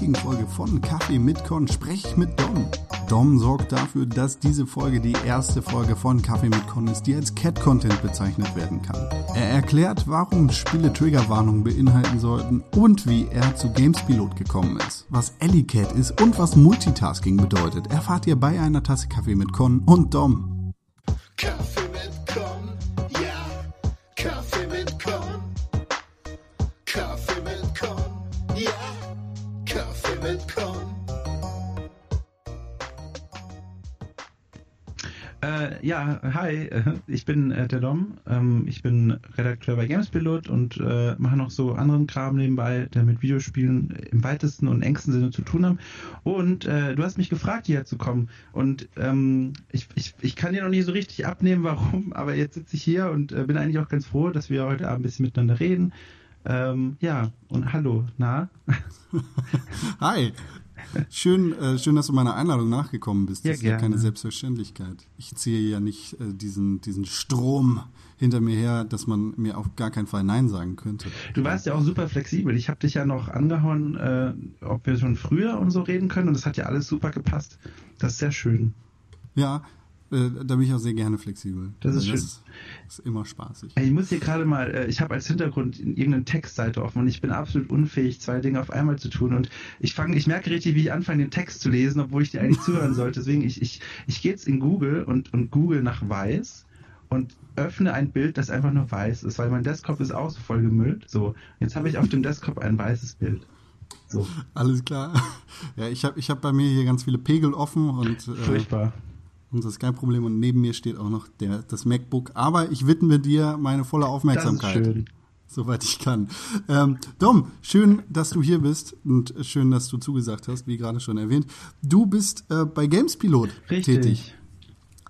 heutigen Folge von Kaffee mit Con spreche ich mit Dom. Dom sorgt dafür, dass diese Folge die erste Folge von Kaffee mit Con ist, die als Cat-Content bezeichnet werden kann. Er erklärt, warum Spiele Triggerwarnungen beinhalten sollten und wie er zu Gamespilot gekommen ist, was Ellie-Cat ist und was Multitasking bedeutet, erfahrt ihr bei einer Tasse Kaffee mit Con und Dom. Hi, ich bin äh, der Dom. Ähm, ich bin Redakteur bei Gamespilot und äh, mache noch so anderen Kram nebenbei, der mit Videospielen im weitesten und engsten Sinne zu tun haben. Und äh, du hast mich gefragt, hierher zu kommen. Und ähm, ich, ich, ich kann dir noch nicht so richtig abnehmen, warum, aber jetzt sitze ich hier und äh, bin eigentlich auch ganz froh, dass wir heute Abend ein bisschen miteinander reden. Ähm, ja, und hallo, na? Hi. Schön, äh, schön, dass du meiner Einladung nachgekommen bist. Ja, das ist ja keine gerne. Selbstverständlichkeit. Ich ziehe ja nicht äh, diesen, diesen Strom hinter mir her, dass man mir auf gar keinen Fall Nein sagen könnte. Du warst ja auch super flexibel. Ich habe dich ja noch angehauen, äh, ob wir schon früher und so reden können und das hat ja alles super gepasst. Das ist sehr schön. Ja, da bin ich auch sehr gerne flexibel. Das ist Weil schön. ist, ist immer spaßig. Ich muss hier gerade mal, äh, ich habe als Hintergrund in irgendeine Textseite offen und ich bin absolut unfähig, zwei Dinge auf einmal zu tun. Und ich fange, ich merke richtig, wie ich anfange, den Text zu lesen, obwohl ich dir eigentlich zuhören sollte. Deswegen, ich, ich, ich gehe jetzt in Google und, und google nach weiß und öffne ein Bild, das einfach nur weiß ist, weil mein Desktop ist auch so voll gemüllt. So, jetzt habe ich auf dem Desktop ein weißes Bild. So, Alles klar. Ja, ich habe ich hab bei mir hier ganz viele Pegel offen und, äh, furchtbar. Das ist kein Problem. Und neben mir steht auch noch der, das MacBook. Aber ich widme dir meine volle Aufmerksamkeit. schön. Soweit ich kann. Ähm, Dom, schön, dass du hier bist und schön, dass du zugesagt hast, wie gerade schon erwähnt. Du bist äh, bei Gamespilot Richtig. tätig.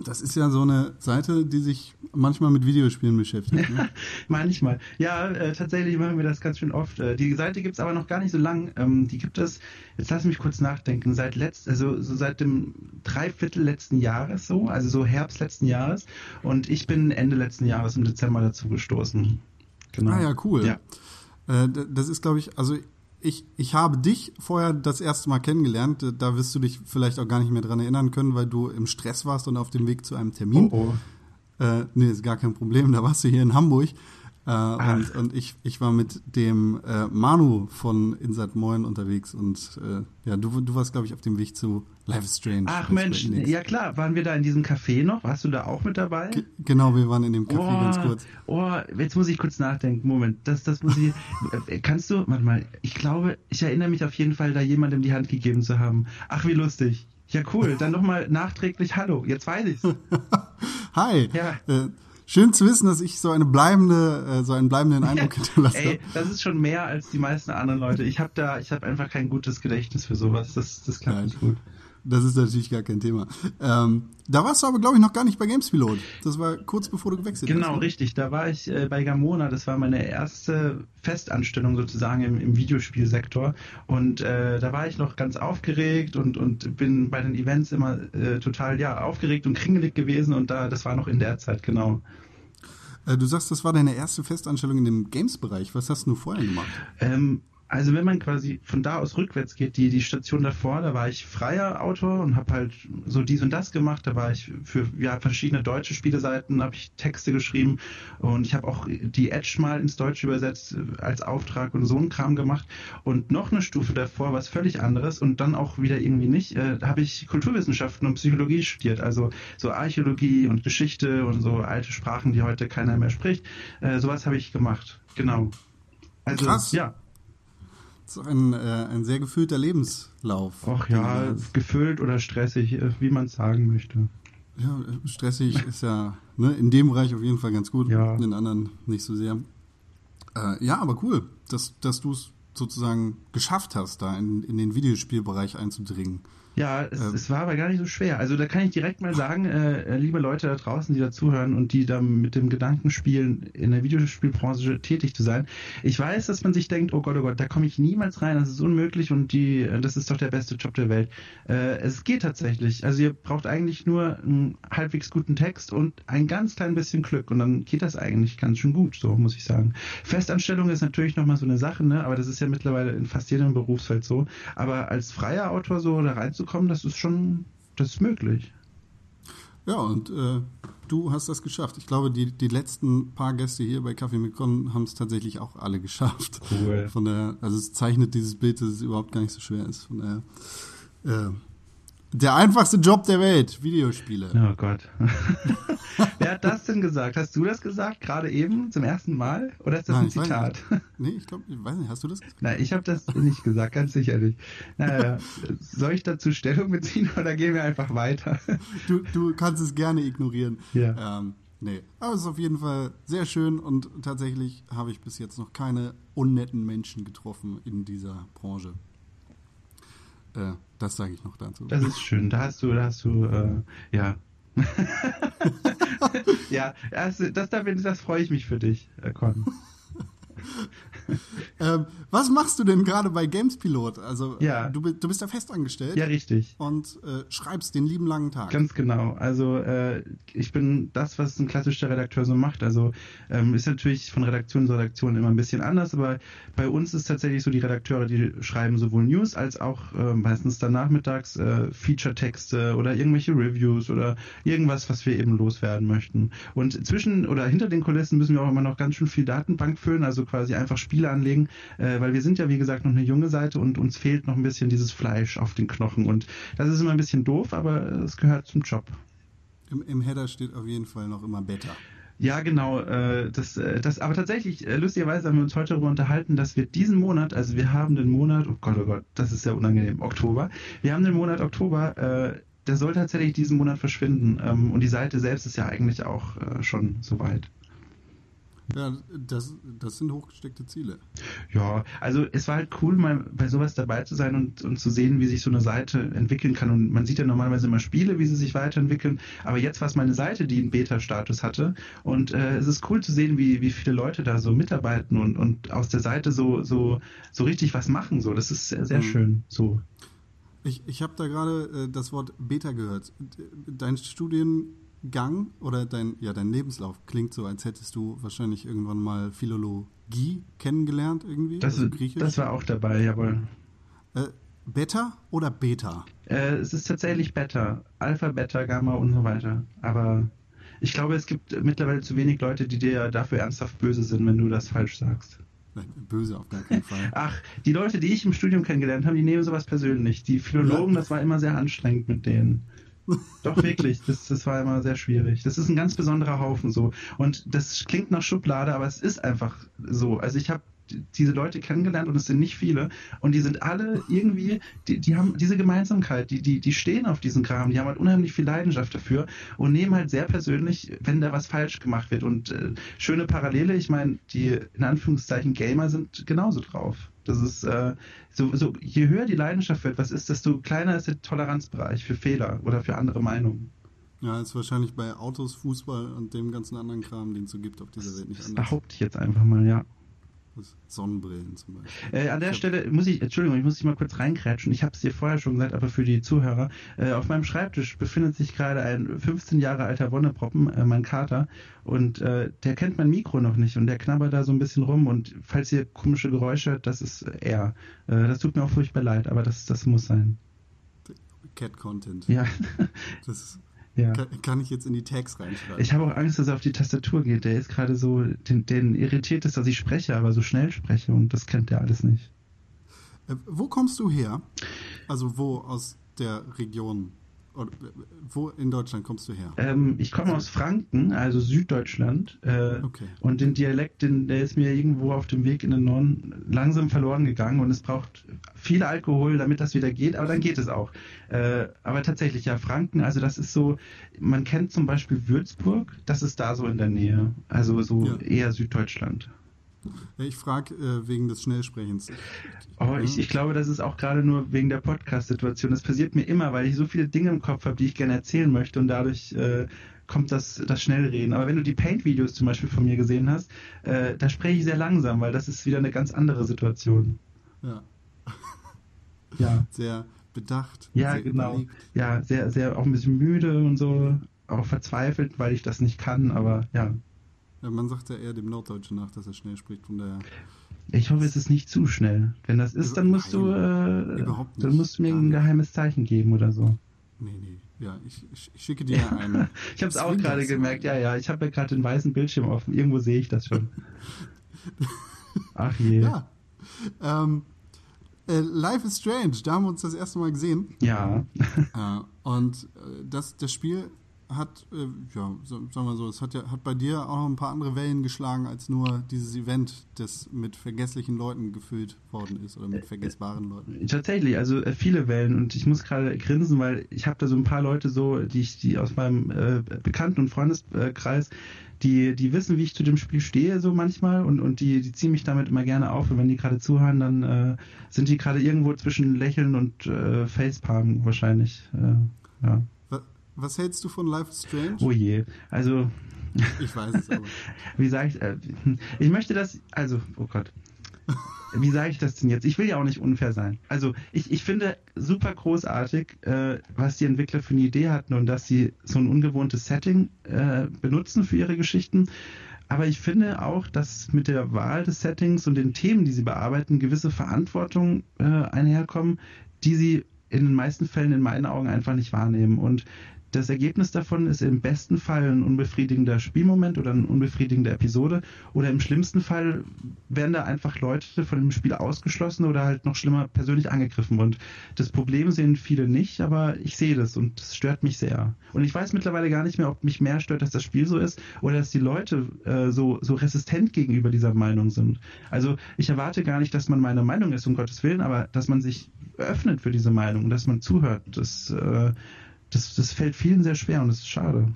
Das ist ja so eine Seite, die sich manchmal mit Videospielen beschäftigt. Ne? Manchmal. Ja, äh, tatsächlich machen wir das ganz schön oft. Äh, die Seite gibt's aber noch gar nicht so lang. Ähm, die gibt es, jetzt lass mich kurz nachdenken, seit letzt, also so seit dem Dreiviertel letzten Jahres so, also so Herbst letzten Jahres. Und ich bin Ende letzten Jahres im Dezember dazu gestoßen. Genau. Ah ja, cool. Ja. Äh, das ist, glaube ich, also ich, ich habe dich vorher das erste Mal kennengelernt. Da- wirst du dich vielleicht auch gar nicht mehr dran erinnern können, weil du im Stress warst und auf dem Weg zu einem Termin. Oh, oh. Äh, nee, ist gar kein Problem. Da warst du hier in Hamburg. Äh, und, und ich, ich war mit dem äh, Manu von Inside Moin unterwegs und äh, ja, du, du warst, glaube ich, auf dem Weg zu Life is Strange. Ach Mensch, ja klar, waren wir da in diesem Café noch? Warst du da auch mit dabei? G- Genau, wir waren in dem Café Oh, ganz kurz. oh, jetzt muss ich kurz nachdenken. Moment, das, das muss ich. äh, Kannst du, warte mal, ich glaube, ich erinnere mich auf jeden Fall, da jemandem die Hand gegeben zu haben. Ach, wie lustig. Ja, cool. Dann nochmal nachträglich Hallo. Jetzt weiß ich's. Hi. Ja. Äh, schön zu wissen, dass ich so eine bleibende, äh, so einen bleibenden Eindruck hinterlasse. Ey, das ist schon mehr als die meisten anderen Leute. Ich habe da, ich habe einfach kein gutes Gedächtnis für sowas. Das, das klappt Nein. nicht gut. Das ist natürlich gar kein Thema. Ähm, da warst du aber, glaube ich, noch gar nicht bei Gamespilot. Das war kurz bevor du gewechselt Genau, hast. ne? richtig. Da war ich äh, bei Gamona. Das war meine erste Festanstellung sozusagen im, im Videospielsektor. Und äh, da war ich noch ganz aufgeregt und, und bin bei den Events immer äh, total ja aufgeregt und kringelig gewesen. Und da, das war noch in der Zeit, genau. Äh, du sagst, das war deine erste Festanstellung in dem Games-Bereich. Was hast du vorher gemacht? Ähm, also wenn man quasi von da aus rückwärts geht, die, die Station davor, da war ich freier Autor und habe halt so dies und das gemacht. Da war ich für ja, verschiedene deutsche Spieleseiten, habe ich Texte geschrieben und ich habe auch die Edge mal ins Deutsche übersetzt äh, als Auftrag und so einen Kram gemacht. Und noch eine Stufe davor, was völlig anderes und dann auch wieder irgendwie nicht, äh, habe ich Kulturwissenschaften und Psychologie studiert. Also so Archäologie und Geschichte und so alte Sprachen, die heute keiner mehr spricht. Äh, sowas habe ich gemacht. Genau. Also, Krass. ja. Ein, äh, ein sehr gefühlter Lebenslauf. Ach ja, hast. gefüllt oder stressig, äh, wie man es sagen möchte. Ja, äh, stressig ist ja ne, in dem Bereich auf jeden Fall ganz gut, Ja. in den anderen nicht so sehr. Äh, ja, aber cool, dass, dass du es sozusagen geschafft hast, da in, in den Videospielbereich einzudringen. Ja, es, Ähm. es war aber gar nicht so schwer. Also da kann ich direkt mal sagen, äh, liebe Leute da draußen, die da zuhören und die da mit dem Gedanken spielen, in der Videospielbranche tätig zu sein. Ich weiß, dass man sich denkt, oh Gott, oh Gott, da komme ich niemals rein, das ist unmöglich und die, das ist doch der beste Job der Welt. Äh, es geht tatsächlich. Also ihr braucht eigentlich nur einen halbwegs guten Text und ein ganz klein bisschen Glück und dann geht das eigentlich ganz schön gut, so muss ich sagen. Festanstellung ist natürlich nochmal so eine Sache, ne? aber das ist ja mittlerweile in fast jedem Berufsfeld so. Aber als freier Autor so da reinzukommen, das ist schon, das ist möglich. Ja, und äh, du hast das geschafft. Ich glaube, die, die letzten paar Gäste hier bei Kaffee mit Con haben es tatsächlich auch alle geschafft. Cool. Von daher, also es zeichnet dieses Bild, dass es überhaupt gar nicht so schwer ist. Von daher, äh, der einfachste Job der Welt, Videospiele. Oh Gott. Wer hat das denn gesagt? Hast du das gesagt, gerade eben, zum ersten Mal? Oder ist das Nein, ein ich weiß Zitat? Nee, ich glaube, ich weiß nicht, hast du das gesagt? Nein, ich habe das nicht gesagt, ganz sicherlich. Naja, soll ich dazu Stellung beziehen oder gehen wir einfach weiter? Du, du kannst es gerne ignorieren. Ja. Ähm, nee, aber es ist auf jeden Fall sehr schön und tatsächlich habe ich bis jetzt noch keine unnetten Menschen getroffen in dieser Branche. Äh, das sage ich noch dazu. Das ist schön. Da hast du, da hast du, äh, ja. ja, das, das, das, das freue ich mich für dich, äh, Con. Ähm, was machst du denn gerade bei Gamespilot? Also Ja. du, du bist da fest angestellt Ja, richtig. und äh, schreibst den lieben langen Tag. Ganz genau. Also äh, ich bin das, was ein klassischer Redakteur so macht. Also ähm, ist natürlich von Redaktion zu Redaktion immer ein bisschen anders, aber bei uns ist tatsächlich so, die Redakteure, die schreiben sowohl News als auch äh, meistens dann nachmittags äh, Feature-Texte oder irgendwelche Reviews oder irgendwas, was wir eben loswerden möchten. Und zwischen oder hinter den Kulissen müssen wir auch immer noch ganz schön viel Datenbank füllen, also quasi einfach Spiele anlegen, äh, weil wir sind ja wie gesagt noch eine junge Seite und uns fehlt noch ein bisschen dieses Fleisch auf den Knochen und das ist immer ein bisschen doof, aber es gehört zum Job. Im, Im Header steht auf jeden Fall noch immer Better. Ja, genau. Äh, das, äh, das, aber tatsächlich, äh, lustigerweise haben wir uns heute darüber unterhalten, dass wir diesen Monat, also wir haben den Monat, oh Gott, oh Gott, das ist ja unangenehm, Oktober. Wir haben den Monat Oktober, äh, der soll tatsächlich diesen Monat verschwinden. Ähm, und die Seite selbst ist ja eigentlich auch äh, schon soweit. Ja, das, das sind hochgesteckte Ziele. Ja, also es war halt cool, mal bei sowas dabei zu sein und, und zu sehen, wie sich so eine Seite entwickeln kann. Und man sieht ja normalerweise immer Spiele, wie sie sich weiterentwickeln. Aber jetzt war es mal eine Seite, die einen Beta-Status hatte. Und äh, es ist cool zu sehen, wie, wie viele Leute da so mitarbeiten und, und aus der Seite so, so, so richtig was machen. So, das ist sehr, sehr Mhm. schön. So. Ich, ich habe da gerade äh, das Wort Beta gehört. Dein Studiengang oder dein, ja, dein Lebenslauf klingt so, als hättest du wahrscheinlich irgendwann mal Philologie kennengelernt irgendwie. Das, also Griechisch. das war auch dabei, jawohl. äh, Beta oder Beta? Äh, es ist tatsächlich Beta. Alpha, Beta, Gamma und so weiter. Aber ich glaube, es gibt mittlerweile zu wenig Leute, die dir dafür ernsthaft böse sind, wenn du das falsch sagst. Böse auf gar keinen Fall. Ach, die Leute, die ich im Studium kennengelernt habe, die nehmen sowas persönlich. Die Philologen, das war immer sehr anstrengend mit denen. Doch wirklich, das, das war immer sehr schwierig. Das ist ein ganz besonderer Haufen so. Und das klingt nach Schublade, aber es ist einfach so. Also ich habe diese Leute kennengelernt und es sind nicht viele und die sind alle irgendwie, die, die haben diese Gemeinsamkeit, die, die, die stehen auf diesen Kram, die haben halt unheimlich viel Leidenschaft dafür und nehmen halt sehr persönlich, wenn da was falsch gemacht wird. Und äh, schöne Parallele, ich meine, die in Anführungszeichen Gamer sind genauso drauf. Das ist äh, so, so, je höher die Leidenschaft für etwas ist, desto kleiner ist der Toleranzbereich für Fehler oder für andere Meinungen. Ja, ist wahrscheinlich bei Autos, Fußball und dem ganzen anderen Kram, den es so gibt auf dieser Welt nicht Das anders. behaupte ich jetzt einfach mal, ja. Sonnenbrillen zum Beispiel. Äh, an der Stelle muss ich, Entschuldigung, ich muss dich mal kurz reinkrätschen. Ich habe es dir vorher schon gesagt, aber für die Zuhörer. Äh, auf meinem Schreibtisch befindet sich gerade ein 15 Jahre alter Wonneproppen, äh, mein Kater. Und äh, der kennt mein Mikro noch nicht und der knabbert da so ein bisschen rum. Und falls ihr komische Geräusche hört, das ist er. Äh, das tut mir auch furchtbar leid, aber das, das muss sein. Cat-Content. Ja, Das ja. kann, kann ich jetzt in die Tags reinschreiben. Ich habe auch Angst, dass er auf die Tastatur geht. Der ist gerade so, den, den irritiert es, dass ich spreche, aber so schnell spreche und das kennt der alles nicht. Äh, wo kommst du her? Also wo aus der Region? Oder, wo in Deutschland kommst du her? Ähm, ich komme aus Franken, also Süddeutschland. Äh, Okay. Und den Dialekt, den, der ist mir irgendwo auf dem Weg in den Norden langsam verloren gegangen und es braucht viel Alkohol, damit das wieder geht, aber dann geht es auch. Äh, aber tatsächlich, ja, Franken, also das ist so, man kennt zum Beispiel Würzburg, das ist da so in der Nähe, also so Ja. eher Süddeutschland. Ich frage äh, wegen des Schnellsprechens. Oh, ich, ich glaube, das ist auch gerade nur wegen der Podcast-Situation. Das passiert mir immer, weil ich so viele Dinge im Kopf habe, die ich gerne erzählen möchte und dadurch äh, kommt das, das Schnellreden. Aber wenn du die Paint-Videos zum Beispiel von mir gesehen hast, äh, da spreche ich sehr langsam, weil das ist wieder eine ganz andere Situation. Ja. Ja. Sehr bedacht. Ja, sehr genau. überlegt. Ja, sehr, sehr auch ein bisschen müde und so, auch verzweifelt, weil ich das nicht kann, aber ja. Ja, man sagt ja eher dem Norddeutschen nach, dass er schnell spricht, von daher. Ich hoffe, es ist nicht zu schnell. Wenn das ist, dann musst du, Nein, äh, überhaupt dann nicht. musst du mir ein geheimes Zeichen geben oder so. Nee, nee. Ja, ich, ich, ich schicke dir einen. Ich habe es auch gerade gemerkt. Ja, ja, ich habe ja gerade den weißen Bildschirm offen. Irgendwo sehe ich das schon. Ach je. Ja. Ähm, äh, Life is Strange, da haben wir uns das erste Mal gesehen. Ja. Äh, und äh, das, das Spiel hat, äh, ja, so, sagen wir so, es hat ja hat bei dir auch noch ein paar andere Wellen geschlagen als nur dieses Event, das mit vergesslichen Leuten gefüllt worden ist oder mit vergessbaren Leuten. Tatsächlich, also äh, viele Wellen und ich muss gerade grinsen, weil ich habe da so ein paar Leute so, die ich, die aus meinem äh, Bekannten- und Freundeskreis, die, die wissen, wie ich zu dem Spiel stehe, so manchmal und, und die, die ziehen mich damit immer gerne auf und wenn die gerade zuhören, dann äh, sind die gerade irgendwo zwischen Lächeln und äh, Facepalm wahrscheinlich. Äh, ja. Wa- Was hältst du von Life is Strange? Oh je. Also, Ich weiß es aber. wie sage ich, äh, ich möchte das, also, oh Gott. Wie sage ich das denn jetzt? Ich will ja auch nicht unfair sein. Also ich, ich finde super großartig, äh, was die Entwickler für eine Idee hatten und dass sie so ein ungewohntes Setting äh, benutzen für ihre Geschichten. Aber ich finde auch, dass mit der Wahl des Settings und den Themen, die sie bearbeiten, gewisse Verantwortung äh, einherkommen, die sie in den meisten Fällen in meinen Augen einfach nicht wahrnehmen. Und das Ergebnis davon ist im besten Fall ein unbefriedigender Spielmoment oder eine unbefriedigende Episode oder im schlimmsten Fall werden da einfach Leute von dem Spiel ausgeschlossen oder halt noch schlimmer persönlich angegriffen. Und das Problem sehen viele nicht, aber ich sehe das und das stört mich sehr. Und ich weiß mittlerweile gar nicht mehr, ob mich mehr stört, dass das Spiel so ist oder dass die Leute äh, so, so resistent gegenüber dieser Meinung sind. Also ich erwarte gar nicht, dass man meine Meinung ist, um Gottes Willen, aber dass man sich öffnet für diese Meinung, dass man zuhört, das, äh, das, das fällt vielen sehr schwer und das ist schade.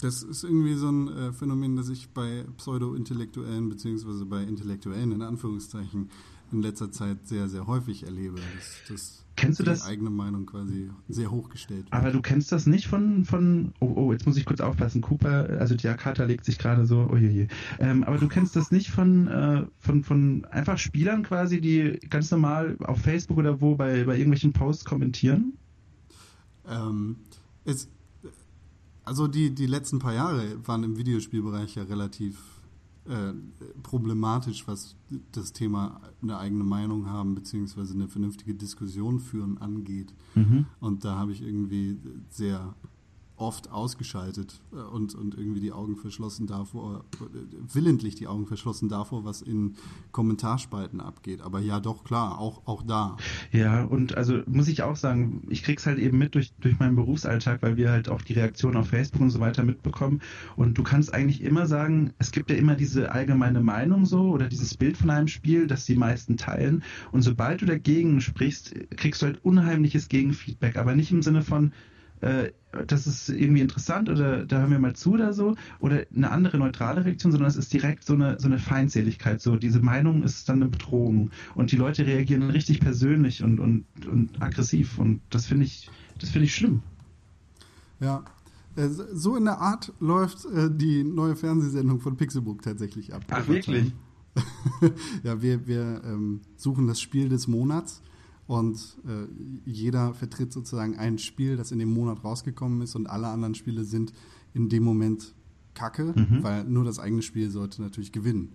Das ist irgendwie so ein äh, Phänomen, das ich bei Pseudo-Intellektuellen beziehungsweise bei Intellektuellen in Anführungszeichen in letzter Zeit sehr, sehr häufig erlebe. Dass, dass Kennst du die das? eigene Meinung quasi sehr hochgestellt wird. Aber du kennst das nicht von, von oh, oh, jetzt muss ich kurz aufpassen, Cooper, also die Akata legt sich gerade so, oh je, je. Ähm, aber du kennst das nicht von, äh, von, von einfach Spielern quasi, die ganz normal auf Facebook oder wo bei, bei irgendwelchen Posts kommentieren? Ähm, es, also die, die letzten paar Jahre waren im Videospielbereich ja relativ äh, problematisch, was das Thema eine eigene Meinung haben beziehungsweise eine vernünftige Diskussion führen angeht. Mhm. Und da habe ich irgendwie sehr oft ausgeschaltet äh, und, und irgendwie die Augen verschlossen davor, äh, willentlich die Augen verschlossen davor, was in Kommentarspalten abgeht. Aber ja, doch, klar, auch, auch da. Ja, und also muss ich auch sagen, ich krieg's halt eben mit durch, durch meinen Berufsalltag, weil wir halt auch die Reaktion auf Facebook und so weiter mitbekommen. Und du kannst eigentlich immer sagen, es gibt ja immer diese allgemeine Meinung so oder dieses Bild von einem Spiel, das die meisten teilen. Und sobald du dagegen sprichst, kriegst du halt unheimliches Gegenfeedback, aber nicht im Sinne von, äh, das ist irgendwie interessant oder da hören wir mal zu oder so oder eine andere neutrale Reaktion, sondern es ist direkt so eine so eine Feindseligkeit. So diese Meinung ist dann eine Bedrohung und die Leute reagieren richtig persönlich und und, und aggressiv und das finde ich das finde ich schlimm. Ja. Äh, So in der Art läuft äh, die neue Fernsehsendung von Pixelbook tatsächlich ab. Ach, wirklich? ja, wir, wir ähm, suchen das Spiel des Monats und äh, jeder vertritt sozusagen ein Spiel, das in dem Monat rausgekommen ist und alle anderen Spiele sind in dem Moment kacke, Mhm. weil nur das eigene Spiel sollte natürlich gewinnen.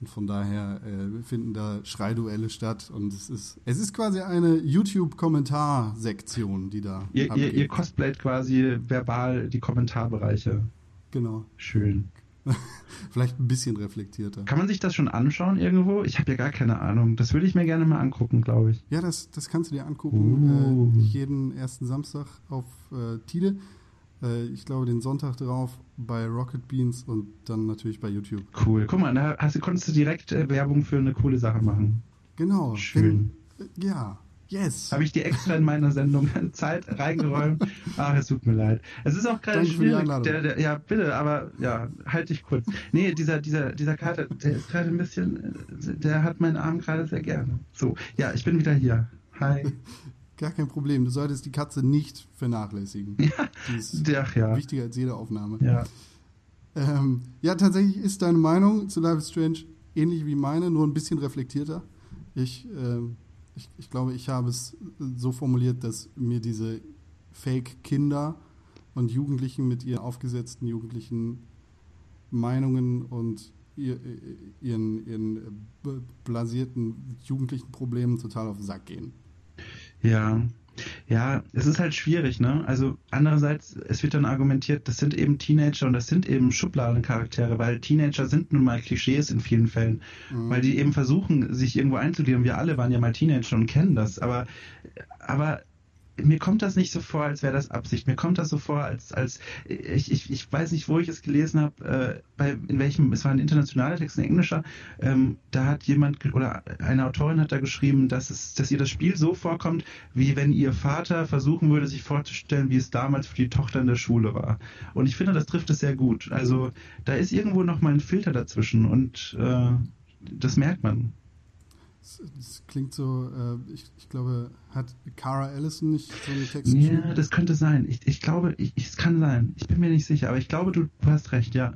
Und von daher äh, finden da Schreiduelle statt und es ist, es ist quasi eine YouTube-Kommentarsektion, die da Ihr, ihr, ihr cosplayt quasi verbal die Kommentarbereiche. Genau. Schön. Vielleicht ein bisschen reflektierter. Kann man sich das schon anschauen irgendwo? Ich habe ja gar keine Ahnung. Das würde ich mir gerne mal angucken, glaube ich. Ja, das, das kannst du dir angucken. Uh. Äh, jeden ersten Samstag auf äh, Tide. Äh, ich glaube, den Sonntag drauf bei Rocket Beans und dann natürlich bei YouTube. Cool. Guck mal, da hast, konntest du direkt äh, Werbung für eine coole Sache machen. Genau. Schön. Wenn, äh, ja, Yes. Habe ich dir extra in meiner Sendung Zeit reingeräumt. Ach, es tut mir leid. Es ist auch gerade schwierig. Der, der, ja, bitte, aber ja, halt dich kurz. Nee, dieser, dieser, dieser Kater, der ist gerade ein bisschen, der hat meinen Arm gerade sehr gerne. So, ja, ich bin wieder hier. Hi. Gar kein Problem. Du solltest die Katze nicht vernachlässigen. Ja, Die ist Ach ja. wichtiger als jede Aufnahme. Ja. Ähm, ja, tatsächlich ist deine Meinung zu Life is Strange ähnlich wie meine, nur ein bisschen reflektierter. Ich, ähm, ich, ich glaube, ich habe es so formuliert, dass mir diese Fake-Kinder und Jugendlichen mit ihren aufgesetzten jugendlichen Meinungen und ihr, ihren, ihren blasierten jugendlichen Problemen total auf den Sack gehen. Ja. Ja, es ist halt schwierig, ne? Also andererseits, es wird dann argumentiert, das sind eben Teenager und das sind eben Schubladencharaktere, weil Teenager sind nun mal Klischees in vielen Fällen, Mhm. weil die eben versuchen, sich irgendwo einzugliedern. Wir alle waren ja mal Teenager und kennen das, aber, aber mir kommt das nicht so vor, als wäre das Absicht. Mir kommt das so vor, als, als ich, ich, ich weiß nicht, wo ich es gelesen habe, äh, bei in welchem, es war ein internationaler Text, ein englischer, ähm, da hat jemand oder eine Autorin hat da geschrieben, dass es, dass ihr das Spiel so vorkommt, wie wenn ihr Vater versuchen würde, sich vorzustellen, wie es damals für die Tochter in der Schule war. Und ich finde, das trifft es sehr gut. Also da ist irgendwo noch mal ein Filter dazwischen und äh, das merkt man. Es klingt so, äh, ich, ich glaube, hat Cara Allison nicht so einen Text geschrieben? Ja, das könnte sein. Ich, ich glaube, ich, es kann sein. Ich bin mir nicht sicher, aber ich glaube, du, du hast recht, ja.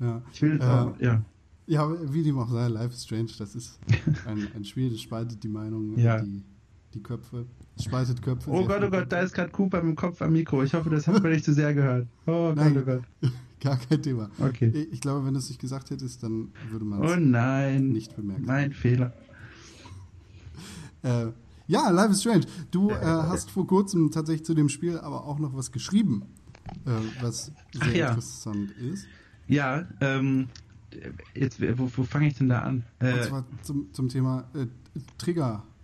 Ja. Ich will, Äh, aber, ja. Ja, wie dem auch sei, Life is Strange, das ist ein, ein Spiel, das spaltet die Meinung, Ja. die, die Köpfe. Es spaltet Köpfe. Oh Gott, oh Gott, da ist gerade Cooper mit dem Kopf am Mikro. Ich hoffe, das hat man nicht zu sehr gehört. Oh Gott, Nein. oh Gott. Gar kein Thema. Okay. Ich, ich glaube, wenn du es nicht gesagt hättest, dann würde man es Oh nein. nicht bemerken. Mein Fehler. Äh, ja, Life is Strange. Du äh, hast vor kurzem tatsächlich zu dem Spiel aber auch noch was geschrieben, äh, was sehr ja. interessant ist. Ja, ähm, jetzt, wo, wo fange ich denn da an? Und Äh, zwar zum, zum Thema äh,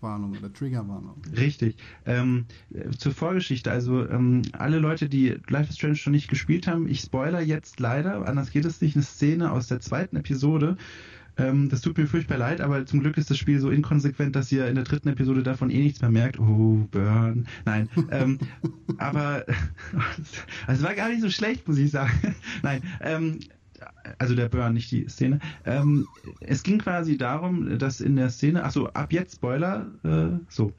Triggerwarnung oder Triggerwarnung. Richtig. Ähm, äh, zur Vorgeschichte, also ähm, alle Leute, die Life is Strange schon nicht gespielt haben, ich spoiler jetzt leider, anders geht es nicht, eine Szene aus der zweiten Episode. Ähm, das tut mir furchtbar leid, aber zum Glück ist das Spiel so inkonsequent, dass ihr in der dritten Episode davon eh nichts mehr merkt. Oh, Burn. Nein. ähm, aber also es war gar nicht so schlecht, muss ich sagen. Nein. Ähm, also der Burn, nicht die Szene. Ähm, es ging quasi darum, dass in der Szene, achso, ab jetzt Spoiler, äh, so.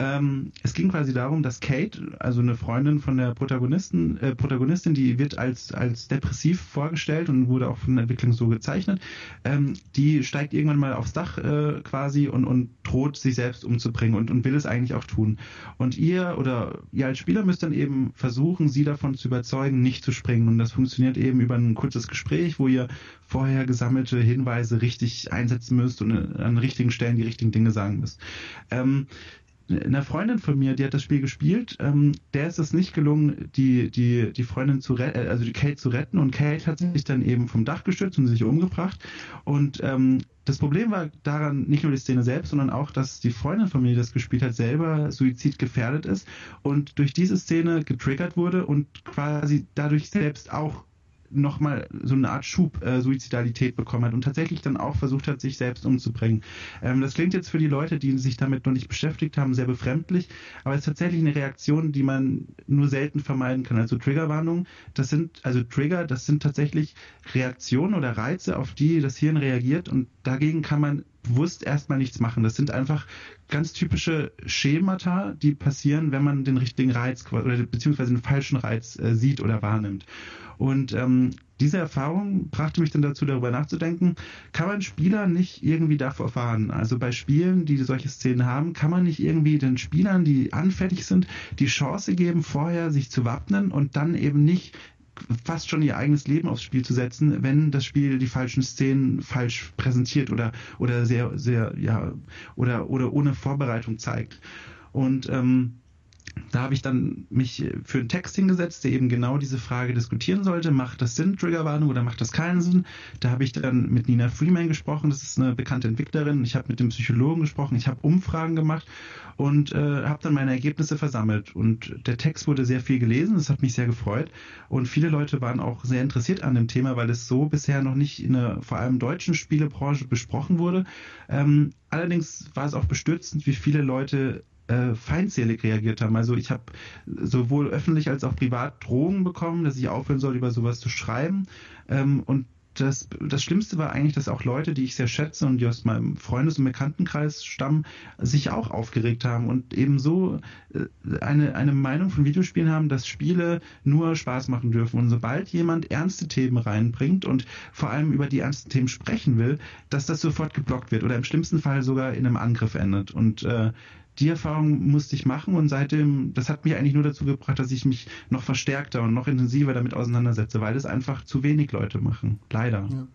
Ähm, es ging quasi darum, dass Kate, also eine Freundin von der Protagonisten, äh, Protagonistin, die wird als, als depressiv vorgestellt und wurde auch von der Entwicklung so gezeichnet, ähm, die steigt irgendwann mal aufs Dach äh, quasi und, und droht, sich selbst umzubringen und, und will es eigentlich auch tun. Und ihr oder ihr als Spieler müsst dann eben versuchen, sie davon zu überzeugen, nicht zu springen. Und das funktioniert eben über ein kurzes Gespräch, wo ihr vorher gesammelte Hinweise richtig einsetzen müsst und an richtigen Stellen die richtigen Dinge sagen müsst. Ähm, einer Freundin von mir, die hat das Spiel gespielt, ähm, der ist es nicht gelungen, die, die, die Freundin zu retten, also die Kate zu retten. Und Kate hat sich dann eben vom Dach gestürzt und sich umgebracht. Und ähm, das Problem war daran nicht nur die Szene selbst, sondern auch, dass die Freundin von mir, die das gespielt hat, selber suizidgefährdet ist und durch diese Szene getriggert wurde und quasi dadurch selbst auch nochmal so eine Art Schub äh, Suizidalität bekommen hat und tatsächlich dann auch versucht hat, sich selbst umzubringen. Ähm, das klingt jetzt für die Leute, die sich damit noch nicht beschäftigt haben, sehr befremdlich, aber es ist tatsächlich eine Reaktion, die man nur selten vermeiden kann. Also Triggerwarnungen, das sind, also Trigger, das sind tatsächlich Reaktionen oder Reize, auf die das Hirn reagiert und dagegen kann man bewusst erstmal nichts machen. Das sind einfach ganz typische Schemata, die passieren, wenn man den richtigen Reiz oder beziehungsweise den falschen Reiz äh, sieht oder wahrnimmt. Und ähm, diese Erfahrung brachte mich dann dazu, darüber nachzudenken, kann man Spieler nicht irgendwie davor warnen? Also bei Spielen, die solche Szenen haben, kann man nicht irgendwie den Spielern, die anfällig sind, die Chance geben, vorher sich zu wappnen und dann eben nicht fast schon ihr eigenes Leben aufs Spiel zu setzen, wenn das Spiel die falschen Szenen falsch präsentiert oder oder sehr sehr ja oder oder ohne Vorbereitung zeigt. Und ähm, da habe ich dann mich für einen Text hingesetzt, der eben genau diese Frage diskutieren sollte. Macht das Sinn, Triggerwarnung, oder macht das keinen Sinn? Da habe ich dann mit Nina Freeman gesprochen, das ist eine bekannte Entwicklerin. Ich habe mit dem Psychologen gesprochen, ich habe Umfragen gemacht und äh, habe dann meine Ergebnisse versammelt. Und der Text wurde sehr viel gelesen, das hat mich sehr gefreut. Und viele Leute waren auch sehr interessiert an dem Thema, weil es so bisher noch nicht in der vor allem deutschen Spielebranche besprochen wurde. Ähm, allerdings war es auch bestürzend, wie viele Leute äh, feindselig reagiert haben. Also ich habe sowohl öffentlich als auch privat Drohungen bekommen, dass ich aufhören soll, über sowas zu schreiben. Ähm, und das, das Schlimmste war eigentlich, dass auch Leute, die ich sehr schätze und die aus meinem Freundes- und Bekanntenkreis stammen, sich auch aufgeregt haben und eben so äh, eine, eine Meinung von Videospielen haben, dass Spiele nur Spaß machen dürfen. Und sobald jemand ernste Themen reinbringt und vor allem über die ernsten Themen sprechen will, dass das sofort geblockt wird oder im schlimmsten Fall sogar in einem Angriff endet. Und äh, die Erfahrung musste ich machen und seitdem, das hat mich eigentlich nur dazu gebracht, dass ich mich noch verstärkter und noch intensiver damit auseinandersetze, weil es einfach zu wenig Leute machen. Leider. Ja,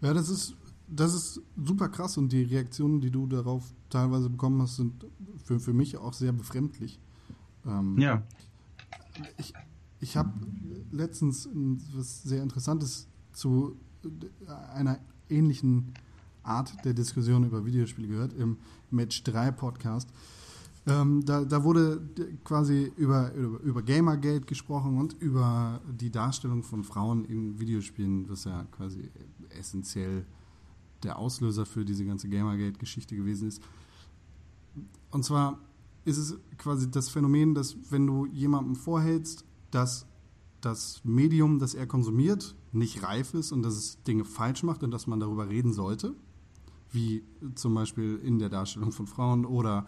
ja das ist, das ist super krass und die Reaktionen, die du darauf teilweise bekommen hast, sind für, für mich auch sehr befremdlich. Ähm, ja. Ich, ich habe letztens was sehr Interessantes zu einer ähnlichen Art der Diskussion über Videospiele gehört, im Match 3 Podcast. Ähm, da, da, wurde quasi über, über, über, Gamergate gesprochen und über die Darstellung von Frauen in Videospielen, was ja quasi essentiell der Auslöser für diese ganze Gamergate-Geschichte gewesen ist. Und zwar ist es quasi das Phänomen, dass wenn du jemandem vorhältst, dass das Medium, das er konsumiert, nicht reif ist und dass es Dinge falsch macht und dass man darüber reden sollte, wie zum Beispiel in der Darstellung von Frauen oder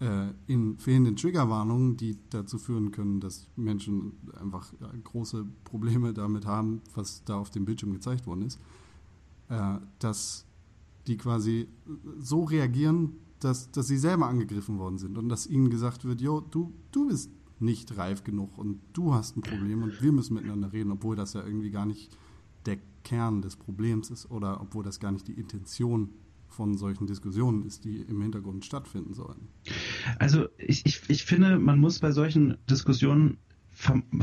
äh, in fehlenden Triggerwarnungen, die dazu führen können, dass Menschen einfach ja, große Probleme damit haben, was da auf dem Bildschirm gezeigt worden ist, äh, dass die quasi so reagieren, dass, dass sie selber angegriffen worden sind und dass ihnen gesagt wird, jo, du, du bist nicht reif genug und du hast ein Problem und wir müssen miteinander reden, obwohl das ja irgendwie gar nicht der Kern des Problems ist oder obwohl das gar nicht die Intention von solchen Diskussionen ist, die im Hintergrund stattfinden sollen. Also ich, ich, ich finde, man muss bei solchen Diskussionen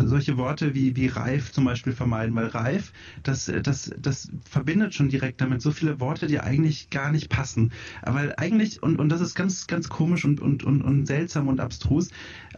solche Worte wie, wie reif zum Beispiel vermeiden, weil reif, das, das, das verbindet schon direkt damit so viele Worte, die eigentlich gar nicht passen. Aber eigentlich, und, und das ist ganz, ganz komisch und, und, und, und seltsam und abstrus,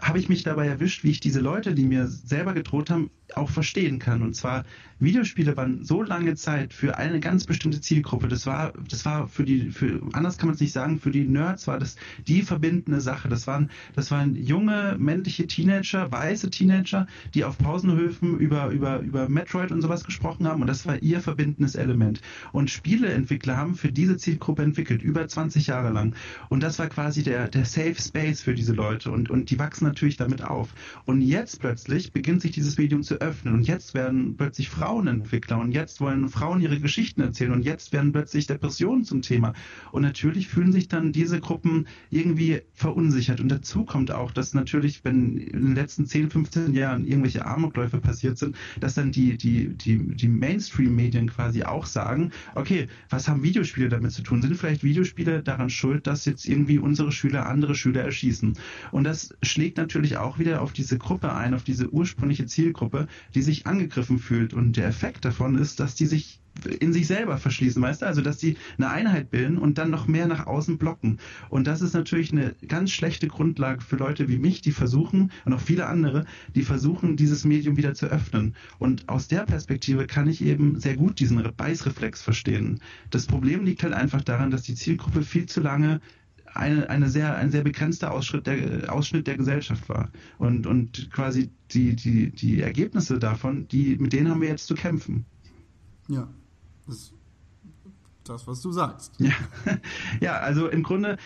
habe ich mich dabei erwischt, wie ich diese Leute, die mir selber gedroht haben, auch verstehen kann. Und zwar, Videospiele waren so lange Zeit für eine ganz bestimmte Zielgruppe. Das war, das war für die, für, anders kann man es nicht sagen, für die Nerds war das die verbindende Sache. Das waren, das waren junge, männliche Teenager, weiße Teenager, die auf Pausenhöfen über, über, über Metroid und sowas gesprochen haben. Und das war ihr verbindendes Element. Und Spieleentwickler haben für diese Zielgruppe entwickelt, über 20 Jahre lang. Und das war quasi der, der Safe Space für diese Leute. Und, und die wachsen natürlich damit auf. Und jetzt plötzlich beginnt sich dieses Medium zu öffnen. Und jetzt werden plötzlich Frauenentwickler und jetzt wollen Frauen ihre Geschichten erzählen und jetzt werden plötzlich Depressionen zum Thema. Und natürlich fühlen sich dann diese Gruppen irgendwie verunsichert. Und dazu kommt auch, dass natürlich, wenn in den letzten 10, 15 Jahren irgendwelche Amokläufe passiert sind, dass dann die, die, die, die Mainstream-Medien quasi auch sagen, okay, was haben Videospiele damit zu tun? Sind vielleicht Videospiele daran schuld, dass jetzt irgendwie unsere Schüler andere Schüler erschießen? Und das schlägt natürlich auch wieder auf diese Gruppe ein, auf diese ursprüngliche Zielgruppe, die sich angegriffen fühlt. Und der Effekt davon ist, dass die sich in sich selber verschließen, weißt du? Also, dass die eine Einheit bilden und dann noch mehr nach außen blocken. Und das ist natürlich eine ganz schlechte Grundlage für Leute wie mich, die versuchen, und auch viele andere, die versuchen, dieses Medium wieder zu öffnen. Und aus der Perspektive kann ich eben sehr gut diesen Beißreflex verstehen. Das Problem liegt halt einfach daran, dass die Zielgruppe viel zu lange eine, eine sehr, ein sehr begrenzter Ausschnitt der, Ausschnitt der Gesellschaft war. Und, und quasi die, die, die Ergebnisse davon, die, mit denen haben wir jetzt zu kämpfen. Ja, das das, was du sagst. Ja. ja, also im Grunde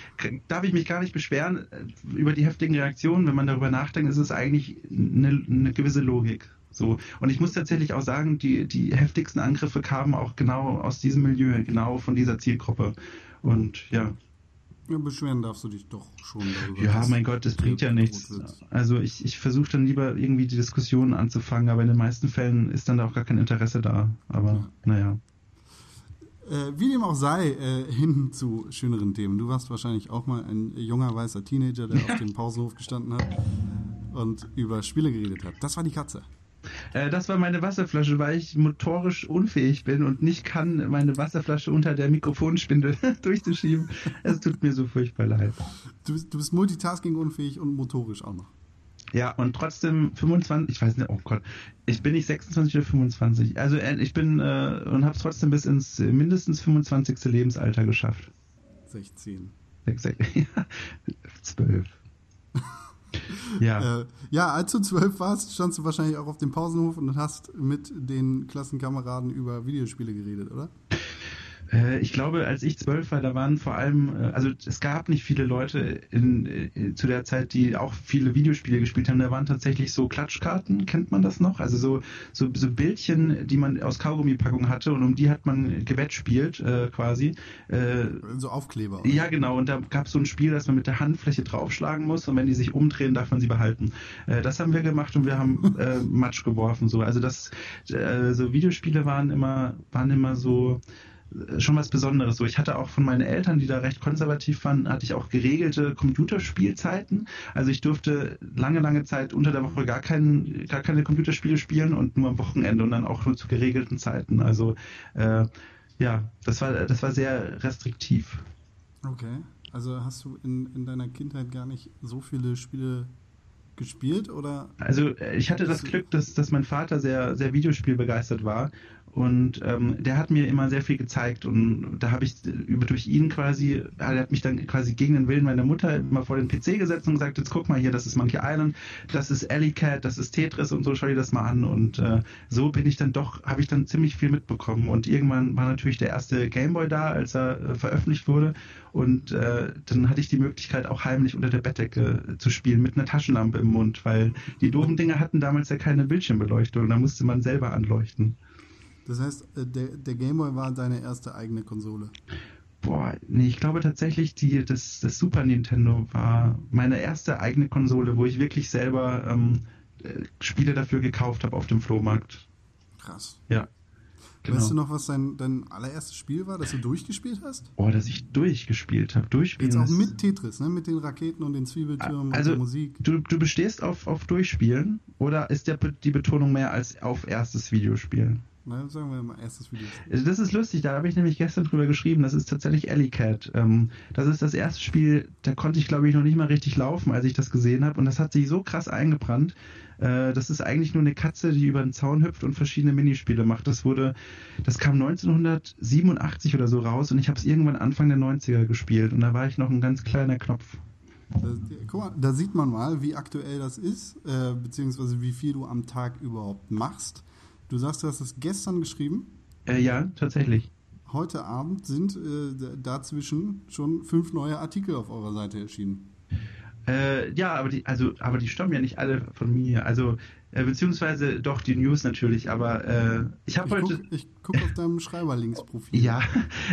darf ich mich gar nicht beschweren über die heftigen Reaktionen. Wenn man darüber nachdenkt, ist es eigentlich eine, eine gewisse Logik. So. Und ich muss tatsächlich auch sagen, die, die heftigsten Angriffe kamen auch genau aus diesem Milieu, genau von dieser Zielgruppe. Und ja. Ja, beschweren darfst du dich doch schon darüber. Ja, mein Gott, das bringt ja nichts. Also ich, ich versuche dann lieber irgendwie die Diskussion anzufangen, aber in den meisten Fällen ist dann da auch gar kein Interesse da. Aber ja. naja. Äh, wie dem auch sei, äh, hin zu schöneren Themen. Du warst wahrscheinlich auch mal ein junger weißer Teenager, der auf dem Pausenhof gestanden hat und über Spiele geredet hat. Das war die Katze. Äh, das war meine Wasserflasche, weil ich motorisch unfähig bin und nicht kann, meine Wasserflasche unter der Mikrofonspindel durchzuschieben. Es tut mir so furchtbar leid. Du bist, du bist multitasking unfähig und motorisch auch noch. Ja, und trotzdem 25, ich weiß nicht, oh Gott, ich bin nicht 26 oder 25. Also äh, ich bin äh, und habe es trotzdem bis ins mindestens 25. Lebensalter geschafft. 16. 16 ja, 12. ja. Äh, ja, als du zwölf warst, standst du wahrscheinlich auch auf dem Pausenhof und hast mit den Klassenkameraden über Videospiele geredet, oder? Äh, ich glaube, als ich zwölf war, da waren vor allem, äh, also es gab nicht viele Leute in, äh, zu der Zeit, die auch viele Videospiele gespielt haben. Da waren tatsächlich so Klatschkarten, kennt man das noch? Also so, so, so Bildchen, die man aus Kaugummipackungen hatte und um die hat man gewettspielt äh, quasi. Äh, so Aufkleber. Oder? Ja, genau. Und da gab es so ein Spiel, dass man mit der Handfläche draufschlagen muss und wenn die sich umdrehen, darf man sie behalten. Äh, das haben wir gemacht und wir haben äh, Matsch geworfen. So. Also das, äh, so Videospiele waren immer, waren immer so schon was Besonderes. So, ich hatte auch von meinen Eltern, die da recht konservativ waren, hatte ich auch geregelte Computerspielzeiten. Also ich durfte lange, lange Zeit unter der Woche gar, kein, gar keine Computerspiele spielen und nur am Wochenende und dann auch nur zu geregelten Zeiten. Also äh, ja, das war, das war sehr restriktiv. Okay. Also hast du in, in deiner Kindheit gar nicht so viele Spiele gespielt oder? Also äh, ich hatte das Glück, dass, dass mein Vater sehr, sehr Videospielbegeistert war und ähm, der hat mir immer sehr viel gezeigt und da habe ich über durch ihn quasi, er hat mich dann quasi gegen den Willen meiner Mutter immer vor den PC gesetzt und gesagt, jetzt guck mal hier, das ist Monkey Island, das ist Alley Cat, das ist Tetris und so, schau dir das mal an. Und äh, so bin ich dann doch, habe ich dann ziemlich viel mitbekommen. Und irgendwann war natürlich der erste Gameboy da, als er äh, veröffentlicht wurde. Und äh, dann hatte ich die Möglichkeit, auch heimlich unter der Bettdecke zu spielen mit einer Taschenlampe im Mund, weil die doofen Dinger hatten damals ja keine Bildschirmbeleuchtung, da musste man selber anleuchten. Das heißt, äh, der, der Gameboy war deine erste eigene Konsole? Boah, nee, ich glaube tatsächlich, die, das, das Super Nintendo war meine erste eigene Konsole, wo ich wirklich selber ähm, äh, Spiele dafür gekauft habe auf dem Flohmarkt. Krass. Ja. Genau. Weißt du noch, was dein, dein allererstes Spiel war, das du durchgespielt hast? Oh, dass ich durchgespielt habe. Durchspielen. Jetzt auch mit Tetris, ne? Mit den Raketen und den Zwiebeltürmen also, und der Musik. Du, du bestehst auf, auf Durchspielen oder ist der, die Betonung mehr als auf erstes Videospiel? Na, sagen wir mal erstes Video. Also das ist lustig, da habe ich nämlich gestern drüber geschrieben. Das ist tatsächlich Alley Cat. Ähm, das ist das erste Spiel, da konnte ich glaube ich noch nicht mal richtig laufen, als ich das gesehen habe. Und das hat sich so krass eingebrannt. Äh, das ist eigentlich nur eine Katze, die über den Zaun hüpft und verschiedene Minispiele macht. Das wurde, das kam 1987 oder so raus und ich habe es irgendwann Anfang der 90er gespielt und da war ich noch ein ganz kleiner Knopf. Da, guck mal, da sieht man mal, wie aktuell das ist, äh, beziehungsweise wie viel du am Tag überhaupt machst. Du sagst, du hast es gestern geschrieben? Äh, ja, tatsächlich. Heute Abend sind äh, dazwischen schon fünf neue Artikel auf eurer Seite erschienen. Äh, ja, aber die, also, aber die stammen ja nicht alle von mir. Also, äh, beziehungsweise doch die News natürlich, aber äh, ich habe heute. Guck, ich gucke auf deinem Schreiberlinksprofil. Ja,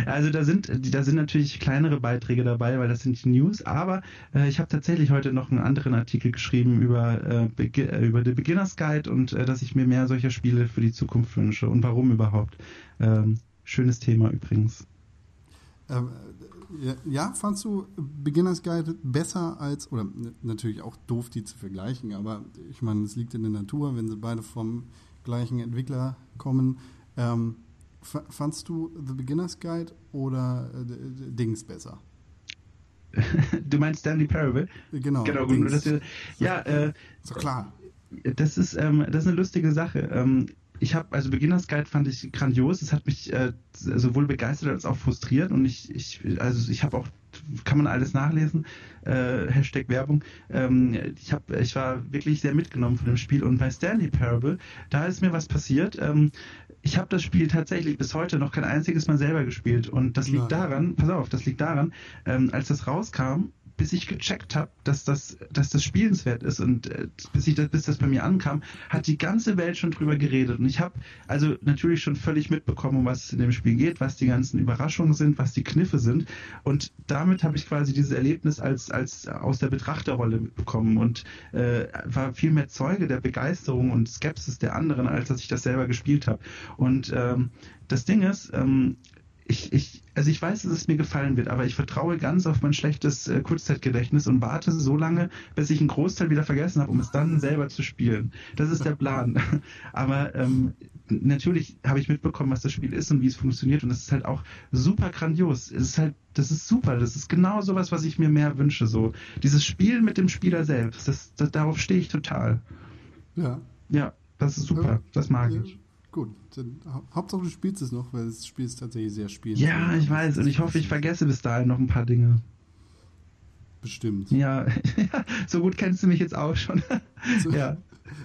also da sind, da sind natürlich kleinere Beiträge dabei, weil das sind die News, aber äh, ich habe tatsächlich heute noch einen anderen Artikel geschrieben über, äh, äh über The Beginner's Guide und äh, dass ich mir mehr solcher Spiele für die Zukunft wünsche und warum überhaupt. Ähm, schönes Thema übrigens. Ähm, ja, fandst du Beginners Guide besser als, oder natürlich auch doof, die zu vergleichen, aber ich meine, es liegt in der Natur, wenn sie beide vom gleichen Entwickler kommen. Ähm, fandst du The Beginner's Guide oder äh, Dings besser? du meinst Stanley Parable? Genau. Genau, gut. Das, ja, äh, so klar. Das ist, ähm, das ist eine lustige Sache. Ähm, ich habe, also Beginners Guide fand ich grandios. Es hat mich äh, sowohl begeistert als auch frustriert und ich, ich also ich habe auch, kann man alles nachlesen, äh, Hashtag Werbung. Ähm, ich habe, ich war wirklich sehr mitgenommen von dem Spiel und bei Stanley Parable, da ist mir was passiert. Ähm, ich habe das Spiel tatsächlich bis heute noch kein einziges Mal selber gespielt und das liegt Nein. daran, pass auf, das liegt daran, ähm, als das rauskam, bis ich gecheckt habe, dass das, dass das spielenswert ist und äh, bis, ich das, bis das bei mir ankam, hat die ganze Welt schon drüber geredet. Und ich habe also natürlich schon völlig mitbekommen, um was es in dem Spiel geht, was die ganzen Überraschungen sind, was die Kniffe sind. Und damit habe ich quasi dieses Erlebnis als, als aus der Betrachterrolle mitbekommen und äh, war viel mehr Zeuge der Begeisterung und Skepsis der anderen, als dass ich das selber gespielt habe. Und ähm, das Ding ist, ähm, ich, ich, also ich weiß, dass es mir gefallen wird, aber ich vertraue ganz auf mein schlechtes äh, Kurzzeitgedächtnis und warte so lange, bis ich einen Großteil wieder vergessen habe, um es dann selber zu spielen. Das ist der Plan. aber ähm, natürlich habe ich mitbekommen, was das Spiel ist und wie es funktioniert und es ist halt auch super grandios. Es ist halt, das ist super. Das ist genau sowas, was ich mir mehr wünsche. So dieses Spiel mit dem Spieler selbst. Das, das darauf stehe ich total. Ja. Ja, das ist super. Das mag ja. ich. Gut, dann, Hauptsache du spielst es noch, weil das Spiel ist tatsächlich sehr spielend. Ja, ich weiß und ich hoffe, ich vergesse bis dahin noch ein paar Dinge. Bestimmt. Ja, so gut kennst du mich jetzt auch schon. So, ja.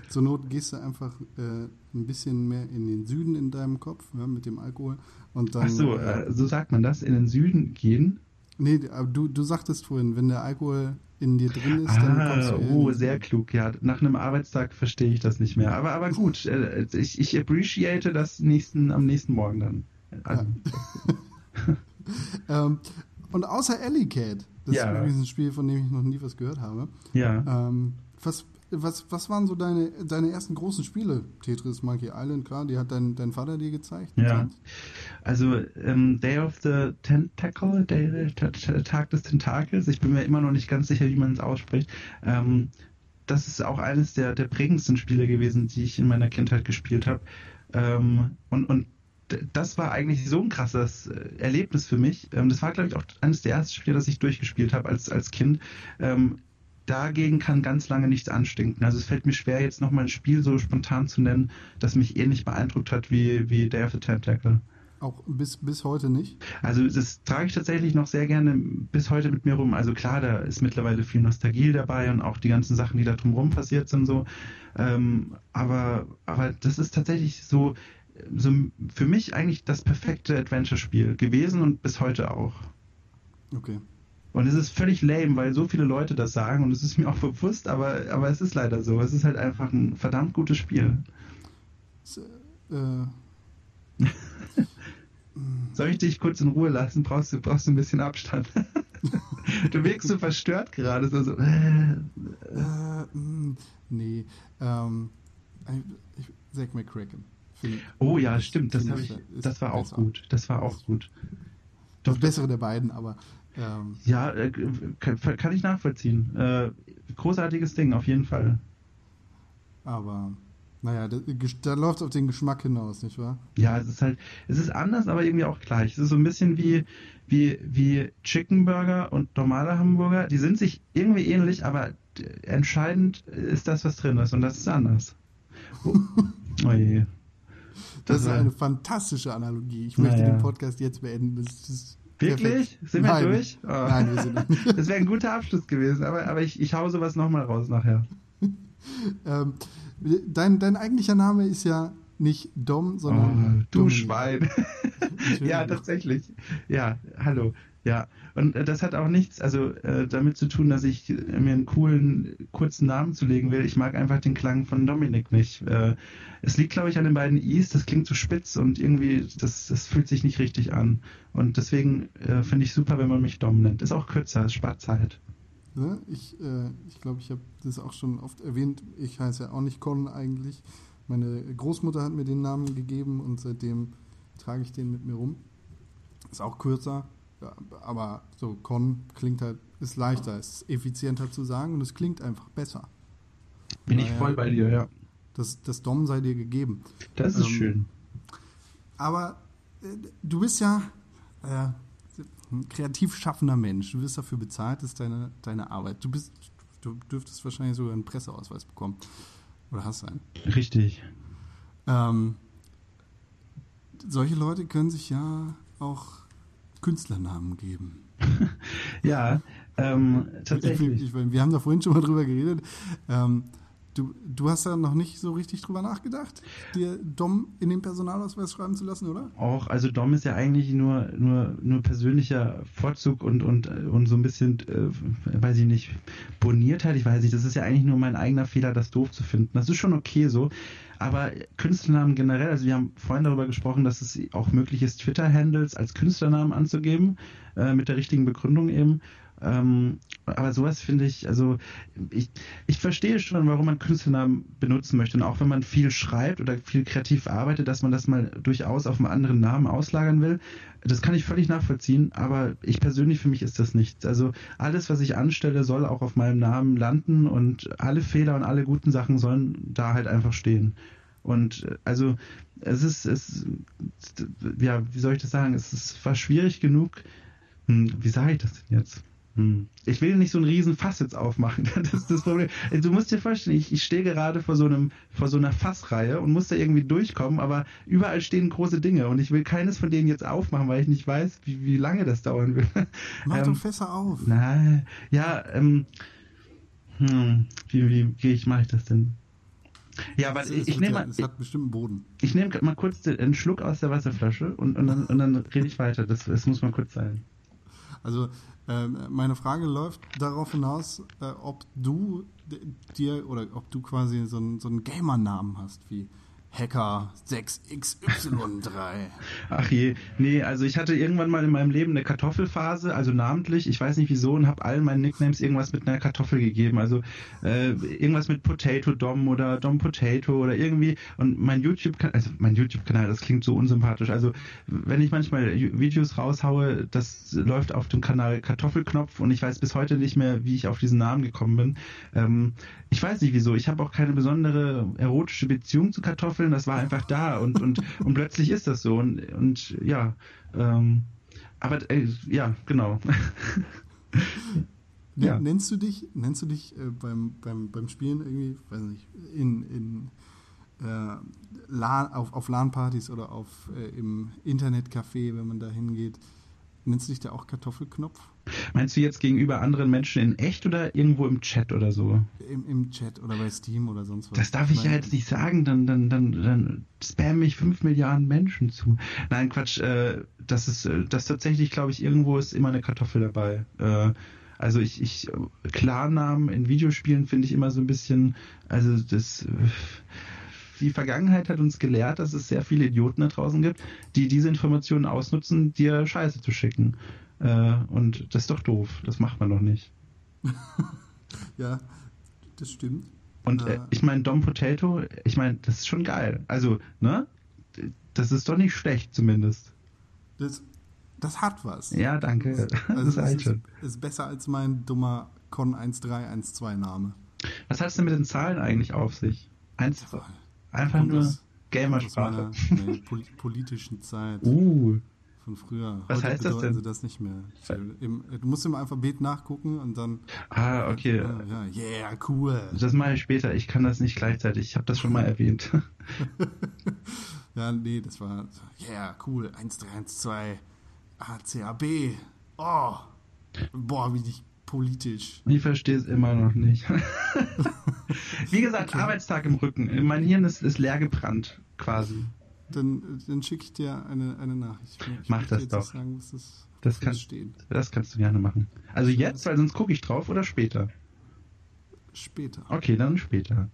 Zur Not gehst du einfach äh, ein bisschen mehr in den Süden in deinem Kopf ja, mit dem Alkohol. Und dann, Ach so, äh, so sagt man das, in den Süden gehen. Nee, aber du, du sagtest vorhin, wenn der Alkohol in dir drin ist, dann kommst Ah, du oh, sehr klug, ja. Nach einem Arbeitstag verstehe ich das nicht mehr. Aber, aber gut, äh, ich, ich appreciate das nächsten, am nächsten Morgen dann. Also, Ähm, und außer Alley Cat, das Ja. ist übrigens ein Spiel, von dem ich noch nie was gehört habe. ja. Ähm, was, was, was waren so deine, deine ersten großen Spiele? Tetris, Monkey Island, klar, die hat dein, dein Vater dir gezeigt. Ja. Also ähm, Day of the Tentacle, Day, Tag des Tentakels, ich bin mir immer noch nicht ganz sicher, wie man es ausspricht. Ähm, das ist auch eines der, der prägendsten Spiele gewesen, die ich in meiner Kindheit gespielt habe. Ähm, und, und das war eigentlich so ein krasses äh, Erlebnis für mich. Ähm, das war, glaube ich, auch eines der ersten Spiele, das ich durchgespielt habe als, als Kind. Dagegen kann ganz lange nichts anstinken. Also es fällt mir schwer, jetzt nochmal ein Spiel so spontan zu nennen, das mich ähnlich beeindruckt hat wie, wie Day of the Tentacle. Auch bis, bis heute nicht. Also das trage ich tatsächlich noch sehr gerne bis heute mit mir rum. Also klar, da ist mittlerweile viel Nostalgie dabei und auch die ganzen Sachen, die da drumherum passiert sind so. Ähm, aber, aber das ist tatsächlich so, so für mich eigentlich das perfekte Adventure-Spiel gewesen und bis heute auch. Okay. Und es ist völlig lame, weil so viele Leute das sagen und es ist mir auch bewusst, aber, aber es ist leider so. Es ist halt einfach ein verdammt gutes Spiel. S- Äh, Soll ich dich kurz in Ruhe lassen? Brauchst du, brauchst du ein bisschen Abstand? du wirkst so verstört gerade. So, so, äh, äh, mh, nee. Ähm, ich, Zack McCracken. Oh ja, stimmt. Das, ich, das war auch besser. gut. Das war auch gut. Das bessere der beiden, aber ähm, Ja, äh, kann, kann ich nachvollziehen. Äh, großartiges Ding, auf jeden Fall. aber naja, da, da läuft es auf den Geschmack hinaus, nicht wahr? Ja, es ist halt, es ist anders, aber irgendwie auch gleich. Es ist so ein bisschen wie, wie, wie Chicken Burger und normale Hamburger. Die sind sich irgendwie ähnlich, aber entscheidend ist das, was drin ist. Und das ist anders. Oh, oh je. Das, ist war- eine fantastische Analogie. Ich möchte Naja. den Podcast jetzt beenden. Das ist Wirklich? perfekt. Sind wir Nein. durch? Oh. Nein, wir sind nicht. Das wäre ein guter Abschluss gewesen, aber, aber ich, ich hau sowas nochmal raus nachher. Ähm, dein, dein eigentlicher Name ist ja nicht Dom, sondern Oh, du Dominik. Schwein. Ja, tatsächlich. Ja, hallo. Ja, und äh, das hat auch nichts, also äh, damit zu tun, dass ich äh, mir einen coolen, kurzen Namen zulegen will. Ich mag einfach den Klang von Dominik nicht. Äh, es liegt, glaube ich, an den beiden I's. Das klingt zu spitz und irgendwie, das, das fühlt sich nicht richtig an. Und deswegen äh, finde ich super, wenn man mich Dom nennt. Ist auch kürzer, es spart Zeit. Ne? Ich äh, ich glaube, ich habe das auch schon oft erwähnt. Ich heiße ja auch nicht Con eigentlich. Meine Großmutter hat mir den Namen gegeben und seitdem trage ich den mit mir rum. Ist auch kürzer, aber so Con klingt halt, ist leichter, ist effizienter zu sagen und es klingt einfach besser. Bin ich Naja. voll bei dir, ja. Das, das Dom sei dir gegeben. Das ist Ähm, schön. Aber äh, du bist ja äh, ein kreativ schaffender Mensch. Du wirst dafür bezahlt, das ist deine, deine Arbeit. Du bist, du dürftest wahrscheinlich sogar einen Presseausweis bekommen. Oder hast einen. Richtig. Ähm, solche Leute können sich ja auch Künstlernamen geben. Ja, ähm, tatsächlich. Ich, ich, wir haben da vorhin schon mal drüber geredet. Ähm, du, du hast da noch nicht so richtig drüber nachgedacht, dir Dom in den Personalausweis schreiben zu lassen, oder? Auch, also Dom ist ja eigentlich nur, nur, nur persönlicher Vorzug und, und, und so ein bisschen, äh, weiß ich nicht, Boniertheit, ich weiß nicht, das ist ja eigentlich nur mein eigener Fehler, das doof zu finden. Das ist schon okay so. Aber Künstlernamen generell, also wir haben vorhin darüber gesprochen, dass es auch möglich ist, Twitter-Handles als Künstlernamen anzugeben, äh, mit der richtigen Begründung eben. Ähm, aber sowas finde ich, also ich, ich verstehe schon, warum man Künstlernamen benutzen möchte. Und auch wenn man viel schreibt oder viel kreativ arbeitet, dass man das mal durchaus auf einen anderen Namen auslagern will. Das kann ich völlig nachvollziehen, aber ich persönlich für mich ist das nichts. Also alles, was ich anstelle, soll auch auf meinem Namen landen und alle Fehler und alle guten Sachen sollen da halt einfach stehen. Und also es ist, es, ja, wie soll ich das sagen? Es ist, war schwierig genug. Hm, wie sage ich das denn jetzt? Hm. Ich will nicht so einen riesen Fass jetzt aufmachen. Das ist das Problem. Du musst dir vorstellen, ich, ich stehe gerade vor so einem, vor so einer Fassreihe und muss da irgendwie durchkommen, aber überall stehen große Dinge und ich will keines von denen jetzt aufmachen, weil ich nicht weiß, wie, wie lange das dauern will. Mach Ähm, doch Fässer auf. Nein, ja, ähm, hm, wie, wie, wie ich mache ich das denn? Ja, aber ich, ich wird nehme ja- mal, Es hat bestimmt einen Boden. ich nehme mal kurz den, einen Schluck aus der Wasserflasche und, und, dann, und dann rede ich weiter. Das, das muss mal kurz sein. Also meine Frage läuft darauf hinaus, äh, ob du dir oder ob du quasi so einen, so einen Gamer-Namen hast wie Hacker 6XY3. Ach je, nee, also ich hatte irgendwann mal in meinem Leben eine Kartoffelphase, also namentlich, ich weiß nicht wieso, und habe allen meinen Nicknames irgendwas mit einer Kartoffel gegeben. Also äh, irgendwas mit Potato Dom oder Dom Potato oder irgendwie. Und mein YouTube-Kanal, also mein YouTube-Kanal, das klingt so unsympathisch. Also wenn ich manchmal Videos raushaue, das läuft auf dem Kanal Kartoffelknopf und ich weiß bis heute nicht mehr, wie ich auf diesen Namen gekommen bin. Ähm, ich weiß nicht wieso, ich habe auch keine besondere erotische Beziehung zu Kartoffeln, das war einfach da und, und, und plötzlich ist das so und, und ja, ähm, aber äh, ja, genau. Ja. Nennst du dich, nennst du dich äh, beim, beim, beim Spielen irgendwie, weiß nicht, in, in äh, LAN, auf, auf LAN-Partys oder auf äh, im Internetcafé, wenn man da hingeht, nennst du dich da auch Kartoffelknopf? Meinst du jetzt gegenüber anderen Menschen in echt oder irgendwo im Chat oder so? Im, Im Chat oder bei Steam oder sonst was? Das darf ich ja meine, jetzt nicht sagen, dann, dann, dann, dann spammen mich fünf Milliarden Menschen zu. Nein, Quatsch, äh, das ist, äh, das tatsächlich, glaube ich, irgendwo ist immer eine Kartoffel dabei. Äh, also ich, ich, Klarnamen in Videospielen finde ich immer so ein bisschen, also das, äh, die Vergangenheit hat uns gelehrt, dass es sehr viele Idioten da draußen gibt, die diese Informationen ausnutzen, dir Scheiße zu schicken. Äh, und das ist doch doof. Das macht man doch nicht. Ja, das stimmt. Und äh, Äh. ich meine, Dom Potato, ich meine, das ist schon geil. Also, ne? Das ist doch nicht schlecht zumindest. Das, das hat was. Ja, danke. Das Also es reicht ist, ist besser als mein dummer Con 1312 Name. Was hat es denn mit den Zahlen eigentlich auf sich? Eins, einfach nur aus- Aus Gamersprache. meiner nee, pol politischen Zeit Uh, von früher. Was Heute heißt das denn? sie das nicht mehr. Du musst im Alphabet nachgucken und dann. ah, okay. Ja, yeah, cool. Das mache ich später. Ich kann das nicht gleichzeitig. Ich habe das schon mal erwähnt. Ja, nee, das war. Yeah, cool. 1312 ACAB. Oh. Boah, wie dich politisch. Ich verstehe es immer noch nicht. Wie gesagt, Arbeitstag im Rücken. Mein Hirn ist, ist leer gebrannt, quasi. Dann, dann schicke ich dir eine, eine Nachricht. Ich Mach das doch. Sagen, das, Das kann-. Das kannst du gerne machen. Also jetzt, weil sonst gucke ich drauf oder später? Später. Okay, dann später.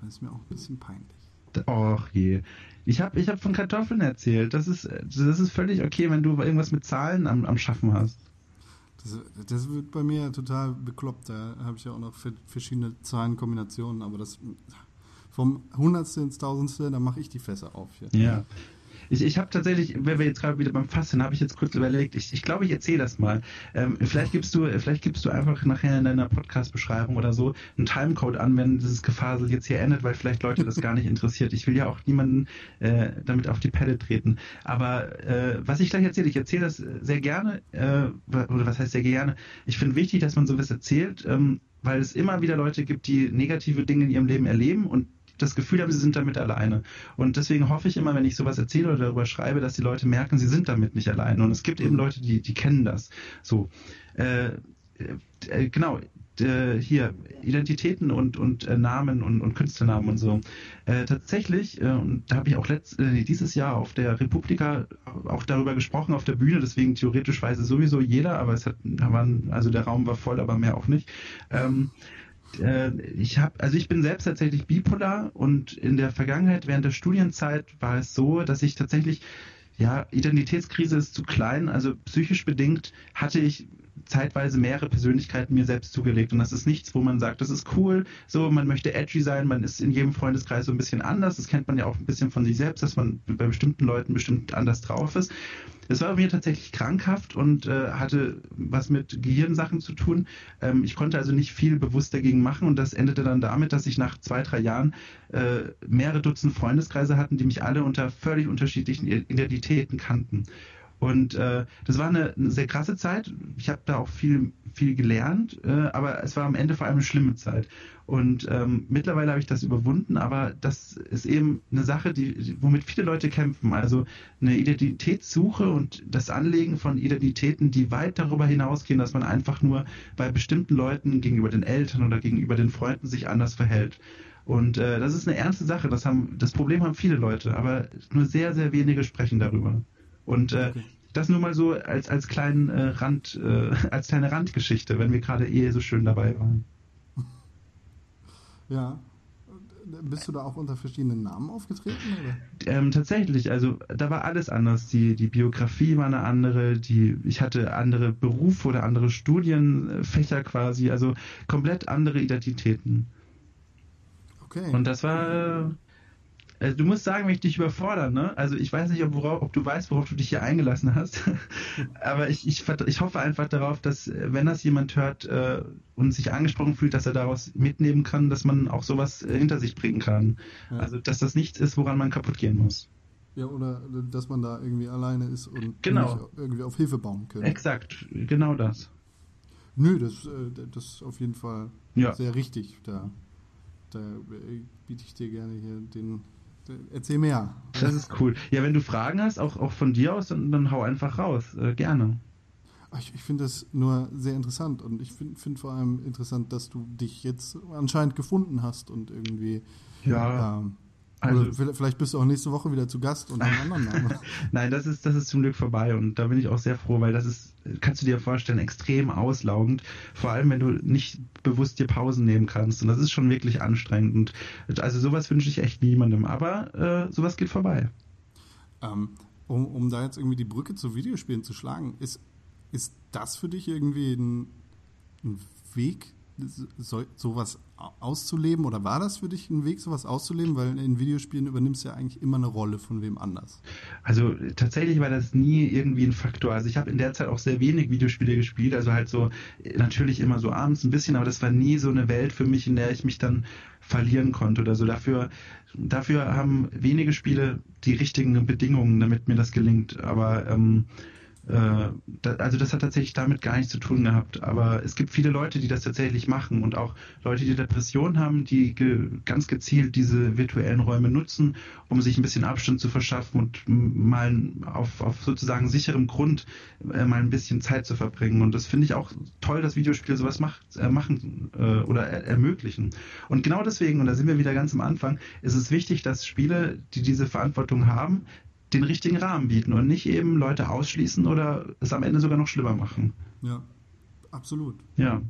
Das ist mir auch ein bisschen peinlich. Och je. Ich habe ich hab von Kartoffeln erzählt. Das ist, das ist völlig okay, wenn du irgendwas mit Zahlen am, am Schaffen hast. Das, das wird bei mir total bekloppt. Da habe ich ja auch noch ver- verschiedene Zahlenkombinationen, aber das vom Hundertste ins Tausendste, da mache ich die Fässer auf. Hier. Ja. Ich, ich habe tatsächlich, wenn wir jetzt gerade wieder beim Fass sind, habe ich jetzt kurz überlegt, ich, ich glaube, ich erzähle das mal. Ähm, vielleicht gibst du, vielleicht gibst du einfach nachher in deiner Podcast-Beschreibung oder so einen Timecode an, wenn dieses Gefasel jetzt hier endet, weil vielleicht Leute das gar nicht interessiert. Ich will ja auch niemanden äh, damit auf die Pelle treten. Aber äh, was ich gleich erzähle, ich erzähle das sehr gerne, äh, oder was heißt sehr gerne? Ich finde wichtig, dass man sowas erzählt, ähm, weil es immer wieder Leute gibt, die negative Dinge in ihrem Leben erleben und das Gefühl haben, sie sind damit alleine. Und deswegen hoffe ich immer, wenn ich sowas erzähle oder darüber schreibe, dass die Leute merken, sie sind damit nicht alleine. Und es gibt eben Leute, die, die kennen das. So. Äh, äh, genau. Äh, hier, Identitäten und, und äh, Namen und, und Künstlernamen und so. Äh, tatsächlich, äh, und da habe ich auch letzt, äh, dieses Jahr auf der Republika auch darüber gesprochen auf der Bühne, deswegen theoretisch weiß es sowieso jeder, aber es hat, waren, also der Raum war voll, aber mehr auch nicht. Ähm, äh, ich habe, also ich bin selbst tatsächlich bipolar und in der Vergangenheit während der Studienzeit war es so, dass ich tatsächlich ja, Identitätskrise ist zu klein, also psychisch bedingt hatte ich zeitweise mehrere Persönlichkeiten mir selbst zugelegt und das ist nichts, wo man sagt, das ist cool, so man möchte edgy sein, man ist in jedem Freundeskreis so ein bisschen anders, das kennt man ja auch ein bisschen von sich selbst, dass man bei bestimmten Leuten bestimmt anders drauf ist. Es war bei mir tatsächlich krankhaft und äh, hatte was mit Gehirnsachen zu tun. Ähm, ich konnte also nicht viel bewusst dagegen machen und das endete dann damit, dass ich nach zwei, drei Jahren äh, mehrere Dutzend Freundeskreise hatten, die mich alle unter völlig unterschiedlichen Identitäten kannten. Und äh, das war eine, eine sehr krasse Zeit. Ich habe da auch viel, viel gelernt, äh, aber es war am Ende vor allem eine schlimme Zeit. Und ähm, mittlerweile habe ich das überwunden, aber das ist eben eine Sache, die, womit viele Leute kämpfen. Also eine Identitätssuche und das Anlegen von Identitäten, die weit darüber hinausgehen, dass man einfach nur bei bestimmten Leuten gegenüber den Eltern oder gegenüber den Freunden sich anders verhält. Und äh, das ist eine ernste Sache. Das, haben, das Problem haben viele Leute, aber nur sehr, sehr wenige sprechen darüber. Und äh, okay. das nur mal so als, als, kleinen, äh, Rand, äh, als kleine Randgeschichte, wenn wir gerade eh so schön dabei waren. Ja. Bist du da auch unter verschiedenen Namen aufgetreten? Ähm, tatsächlich, also da war alles anders. Die, die Biografie war eine andere, die, ich hatte andere Berufe oder andere Studienfächer quasi, also komplett andere Identitäten. Okay. Und das war also du musst sagen, wenn ich dich überfordere, ne? Also ich weiß nicht, ob, worauf, ob du weißt, worauf du dich hier eingelassen hast. Aber ich, ich, ich hoffe einfach darauf, dass, wenn das jemand hört äh, und sich angesprochen fühlt, dass er daraus mitnehmen kann, dass man auch sowas äh, hinter sich bringen kann. Ja. Also dass das nichts ist, woran man kaputt gehen muss. Ja, oder dass man da irgendwie alleine ist und genau. irgendwie auf Hilfe bauen kann. Exakt, genau das. Nö, das, äh, das ist auf jeden Fall ja. sehr richtig. Da, da biete ich dir gerne hier den Erzähl mehr. Das ist cool. Ja, wenn du Fragen hast, auch, auch von dir aus, dann, dann hau einfach raus. Äh, gerne. Ich, ich finde das nur sehr interessant und ich finde find vor allem interessant, dass du dich jetzt anscheinend gefunden hast und irgendwie ja. Ähm, also, vielleicht bist du auch nächste Woche wieder zu Gast und einen anderen Namen. Nein, das ist, das ist zum Glück vorbei und da bin ich auch sehr froh, weil das ist, kannst du dir vorstellen, extrem auslaugend. Vor allem, wenn du nicht bewusst dir Pausen nehmen kannst. Und das ist schon wirklich anstrengend. Und also sowas wünsche ich echt niemandem. Aber äh, sowas geht vorbei. Ähm, um, um da jetzt irgendwie die Brücke zu Videospielen zu schlagen, ist, ist das für dich irgendwie ein, ein Weg, so, sowas auszuleben oder war das für dich ein Weg, sowas auszuleben? Weil in Videospielen übernimmst du ja eigentlich immer eine Rolle von wem anders. Also tatsächlich war das nie irgendwie ein Faktor. Also ich habe in der Zeit auch sehr wenig Videospiele gespielt, also halt so natürlich immer so abends ein bisschen, aber das war nie so eine Welt für mich, in der ich mich dann verlieren konnte oder so. Dafür, dafür haben wenige Spiele die richtigen Bedingungen, damit mir das gelingt. Aber ähm, äh, also das hat tatsächlich damit gar nichts zu tun gehabt. Aber es gibt viele Leute, die das tatsächlich machen und auch Leute, die Depressionen haben, die ge ganz gezielt diese virtuellen Räume nutzen, um sich ein bisschen Abstand zu verschaffen und mal auf, auf sozusagen sicherem Grund äh, mal ein bisschen Zeit zu verbringen. Und das finde ich auch toll, dass Videospiele sowas macht, äh, machen äh, oder er ermöglichen. Und genau deswegen, und da sind wir wieder ganz am Anfang, ist es wichtig, dass Spiele, die diese Verantwortung haben, den richtigen Rahmen bieten und nicht eben Leute ausschließen oder es am Ende sogar noch schlimmer machen. Ja, absolut. Ja.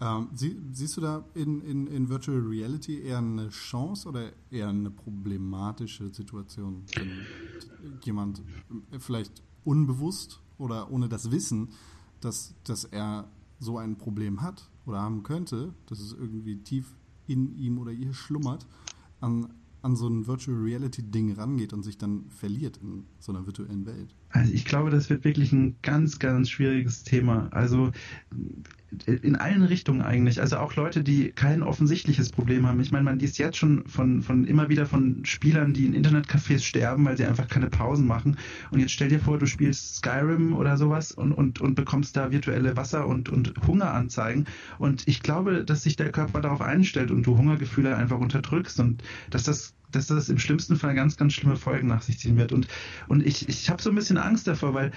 Ähm, sie, siehst du da in, in, in Virtual Reality eher eine Chance oder eher eine problematische Situation, wenn jemand vielleicht unbewusst oder ohne das Wissen, dass, dass er so ein Problem hat oder haben könnte, dass es irgendwie tief in ihm oder ihr schlummert, an an so ein Virtual Reality Ding rangeht und sich dann verliert in so einer virtuellen Welt? Also ich glaube, das wird wirklich ein ganz, ganz schwieriges Thema. Also in allen Richtungen eigentlich. Also auch Leute, die kein offensichtliches Problem haben. Ich meine, man liest jetzt schon von, von immer wieder von Spielern, die in Internetcafés sterben, weil sie einfach keine Pausen machen. Und jetzt stell dir vor, du spielst Skyrim oder sowas und, und, und bekommst da virtuelle Wasser- und, und Hungeranzeigen. Und ich glaube, dass sich der Körper darauf einstellt und du Hungergefühle einfach unterdrückst und dass das dass das im schlimmsten Fall ganz, ganz schlimme Folgen nach sich ziehen wird. Und, und ich, ich habe so ein bisschen Angst davor, weil